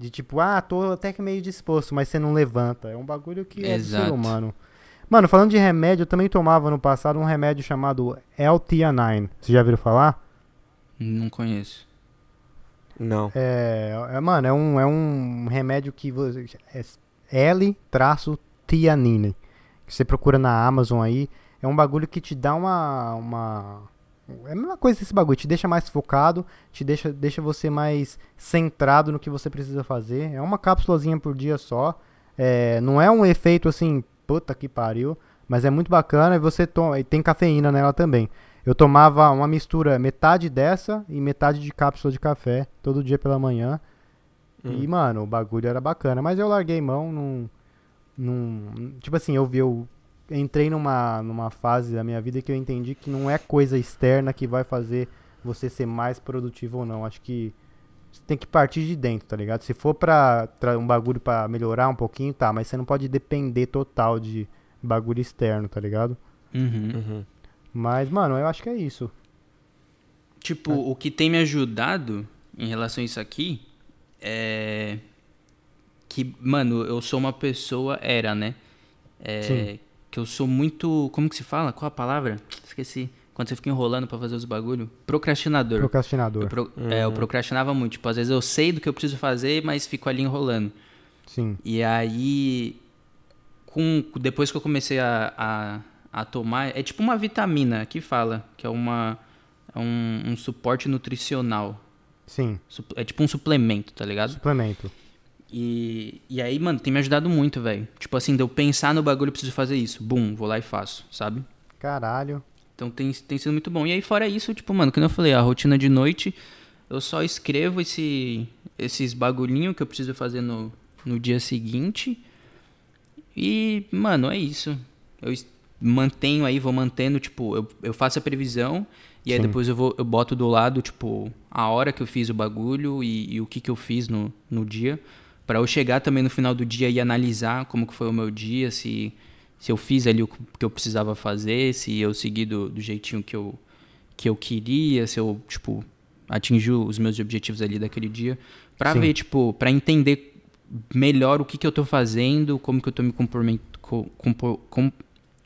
De tipo, ah, tô até que meio disposto, mas você não levanta. É um bagulho que é do ser Exato. humano. Mano, falando de remédio, eu também tomava no passado um remédio chamado L-Theanine. Vocês já viram falar? Não conheço. Não. É, é, mano, é um, é um remédio que você. É L-Theanine. Que você procura na Amazon aí. É um bagulho que te dá uma. uma É a mesma coisa esse bagulho, te deixa mais focado, te deixa, deixa você mais centrado no que você precisa fazer. É uma cápsulazinha por dia só. É, não é um efeito assim, puta que pariu, mas é muito bacana e você toma, e tem cafeína nela também. Eu tomava uma mistura, metade dessa e metade de cápsula de café todo dia pela manhã. Hum. E, mano, o bagulho era bacana. Mas eu larguei mão num. num tipo assim, eu vi, eu entrei numa, numa fase da minha vida que eu entendi que não é coisa externa que vai fazer você ser mais produtivo ou não. Acho que você tem que partir de dentro, tá ligado? Se for pra tra- um bagulho pra melhorar um pouquinho, tá, mas você não pode depender total de bagulho externo, tá ligado? Uhum. Uhum. Mas, mano, eu acho que é isso. Tipo, o que tem me ajudado em relação a isso aqui é que, mano, eu sou uma pessoa, era, né? É. que eu sou muito, como que se fala? Qual a palavra? Esqueci. Quando você fica enrolando pra fazer os bagulho? Procrastinador. Eu, Procrastinador. pro- é, eu procrastinava muito. Tipo, às vezes eu sei do que eu preciso fazer, mas fico ali enrolando. Sim. E aí, com, depois que eu comecei a, a, a tomar, é tipo uma vitamina que fala, que é, uma, é um, um suporte nutricional. Sim. É tipo um suplemento, tá ligado? Suplemento. E, e aí, mano, tem me ajudado muito, velho. Tipo assim, de eu pensar no bagulho, eu preciso fazer isso. Bum, vou lá e faço, sabe? Caralho. Então tem, tem sido muito bom. E aí, fora isso, tipo, mano, como eu falei, a rotina de noite, eu só escrevo esse, esses bagulhinhos que eu preciso fazer no, no dia seguinte. E, mano, é isso. Eu mantenho aí, vou mantendo, tipo, eu, eu faço a previsão e aí Sim. depois eu, vou, eu boto do lado, tipo, a hora que eu fiz o bagulho e, e o que, que eu fiz no, no dia. Pra eu chegar também no final do dia e analisar como que foi o meu dia, se, se eu fiz ali o que eu precisava fazer, se eu segui do, do jeitinho que eu, que eu queria, se eu, tipo, atingi os meus objetivos ali daquele dia. Pra Sim. ver, tipo, pra entender melhor o que, que eu tô fazendo, como que eu tô me compormen- co- compor- com-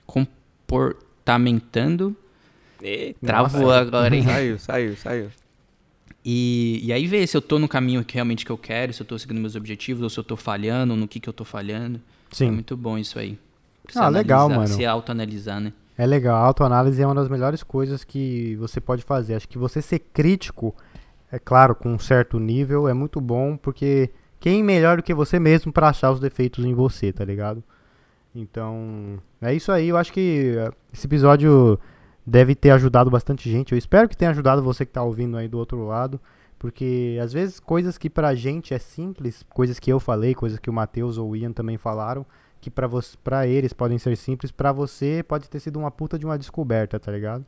comportamentando. Eita, Travou agora, hein? Saiu, saiu, saiu. E, e aí ver se eu tô no caminho que realmente que eu quero, se eu tô seguindo meus objetivos, ou se eu tô falhando, no que que eu tô falhando. É Sim. muito bom isso aí. Ah, legal, mano. Se autoanalisar, né? É legal. A autoanálise é uma das melhores coisas que você pode fazer. Acho que você ser crítico, é claro, com um certo nível, é muito bom, porque quem melhor do que você mesmo pra achar os defeitos em você, tá ligado? Então, é isso aí. Eu acho que eh, esse episódio deve ter ajudado bastante gente. Eu espero que tenha ajudado você que tá ouvindo aí do outro lado. Porque às vezes coisas que pra gente é simples, coisas que eu falei, coisas que o Matheus ou o Ian também falaram, que você, pra eles podem ser simples, pra você pode ter sido uma puta de uma descoberta, tá ligado?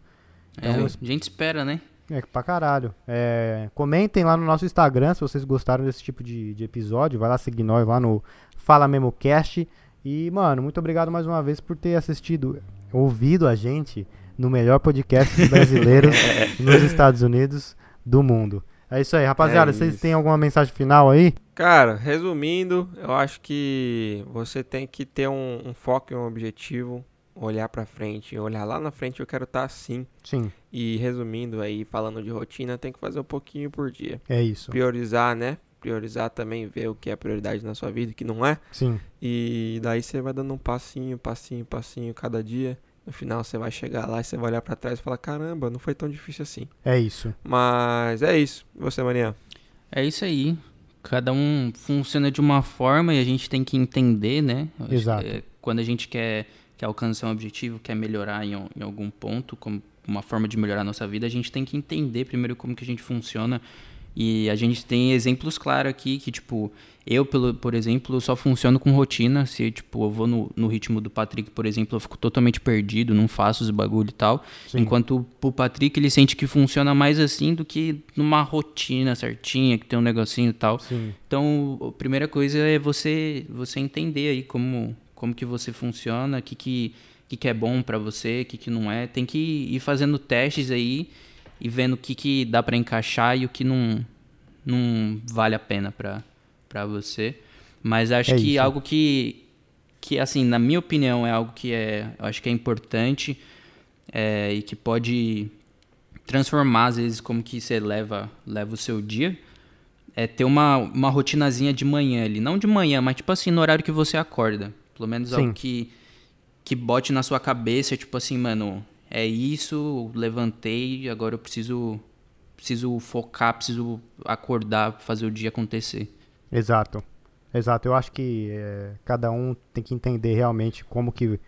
É, Então, a gente espera, né? É pra caralho. É, comentem lá no nosso Instagram se vocês gostaram desse tipo de, de episódio. Vai lá seguir nós lá no Fala Memo Cast. E, mano, muito obrigado mais uma vez por ter assistido, ouvido a gente no melhor podcast de brasileiros nos Estados Unidos do mundo. É isso aí, rapaziada. É vocês isso. têm alguma mensagem final aí? Cara, resumindo, eu acho que você tem que ter um, um foco e um objetivo, olhar pra frente, olhar lá na frente, eu quero estar assim. Sim, E resumindo aí, falando de rotina, tem que fazer um pouquinho por dia. é isso. Priorizar, né? Priorizar também, ver o que é prioridade na sua vida e o que não é. Sim, E daí você vai dando um passinho, passinho, passinho cada dia. No final você vai chegar lá e você vai olhar pra trás e falar: caramba, não foi tão difícil assim. é isso. Mas é isso. E Você, Maninha? É isso aí. Cada um funciona de uma forma e a gente tem que entender, né? Exato. que, é, quando a gente quer, quer alcançar um objetivo, quer melhorar em, em algum ponto, como uma forma de melhorar a nossa vida, a gente tem que entender primeiro como que a gente funciona. E a gente tem exemplos claros aqui que, tipo, eu, pelo, por exemplo, só funciono com rotina. Se, tipo, eu vou no, no ritmo do Patrick, por exemplo, eu fico totalmente perdido, não faço os bagulho e tal. Sim. Enquanto o Patrick, ele sente que funciona mais assim do que numa rotina certinha, que tem um negocinho e tal. Sim, Então, a primeira coisa é você você entender aí como, como que você funciona, o que, que, que, que é bom pra você, o que, que não é. Tem que ir fazendo testes aí e vendo o que, que dá pra encaixar e o que não, não vale a pena pra, pra você. Mas acho É que isso. algo que, que, assim, na minha opinião, é algo que é, eu acho que é importante é, e que pode transformar, às vezes, como que você leva, leva o seu dia é ter uma, uma rotinazinha de manhã ali. Não de manhã, mas tipo assim, no horário que você acorda. Pelo menos Sim. algo que, que bote na sua cabeça, tipo assim, mano, é isso, levantei, agora eu preciso preciso focar, preciso acordar, fazer o dia acontecer. Exato. Exato. Eu acho que é, cada um tem que entender realmente como que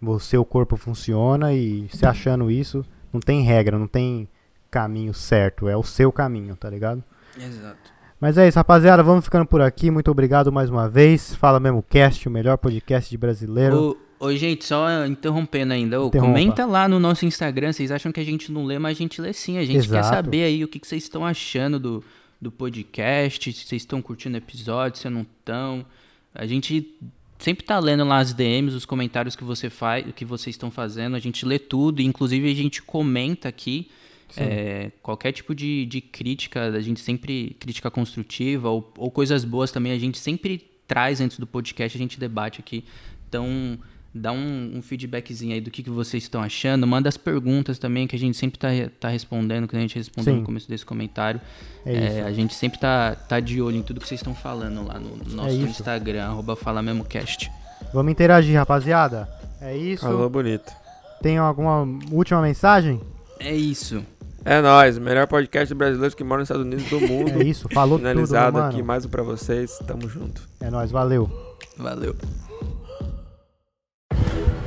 o seu corpo funciona e se achando isso, não tem regra, não tem caminho certo, é o seu caminho, tá ligado? Exato. Mas é isso, rapaziada, vamos ficando por aqui. Muito obrigado mais uma vez. Fala mesmo cast, o melhor podcast de brasileiro. Ô, ô gente, só interrompendo ainda, ô, comenta lá no nosso Instagram, vocês acham que a gente não lê, mas a gente lê sim. A gente Exato. quer saber aí o que, que vocês estão achando do, do podcast, se vocês estão curtindo o episódio, se não estão. A gente sempre tá lendo lá as DMs, os comentários que você faz, que vocês estão fazendo, a gente lê tudo, inclusive a gente comenta aqui. É, qualquer tipo de, de crítica, a gente sempre, crítica construtiva ou, ou coisas boas também, a gente sempre traz antes do podcast, a gente debate aqui. Então, dá um, um feedbackzinho aí do que, que vocês estão achando. Manda as perguntas também, que a gente sempre tá, tá respondendo, que a gente respondeu Sim. no começo desse comentário. É É, isso. a gente sempre tá, tá de olho em tudo que vocês estão falando lá no nosso É. Instagram, arroba Fala Mesmo Cast. Vamos interagir, rapaziada. É isso. Alô, bonito. Tem alguma última mensagem? É isso. É nóis, melhor podcast brasileiro que mora nos Estados Unidos do mundo. É isso, falou tudo, Finalizado mano. aqui mais um pra vocês. Tamo junto. É nóis, valeu. Valeu.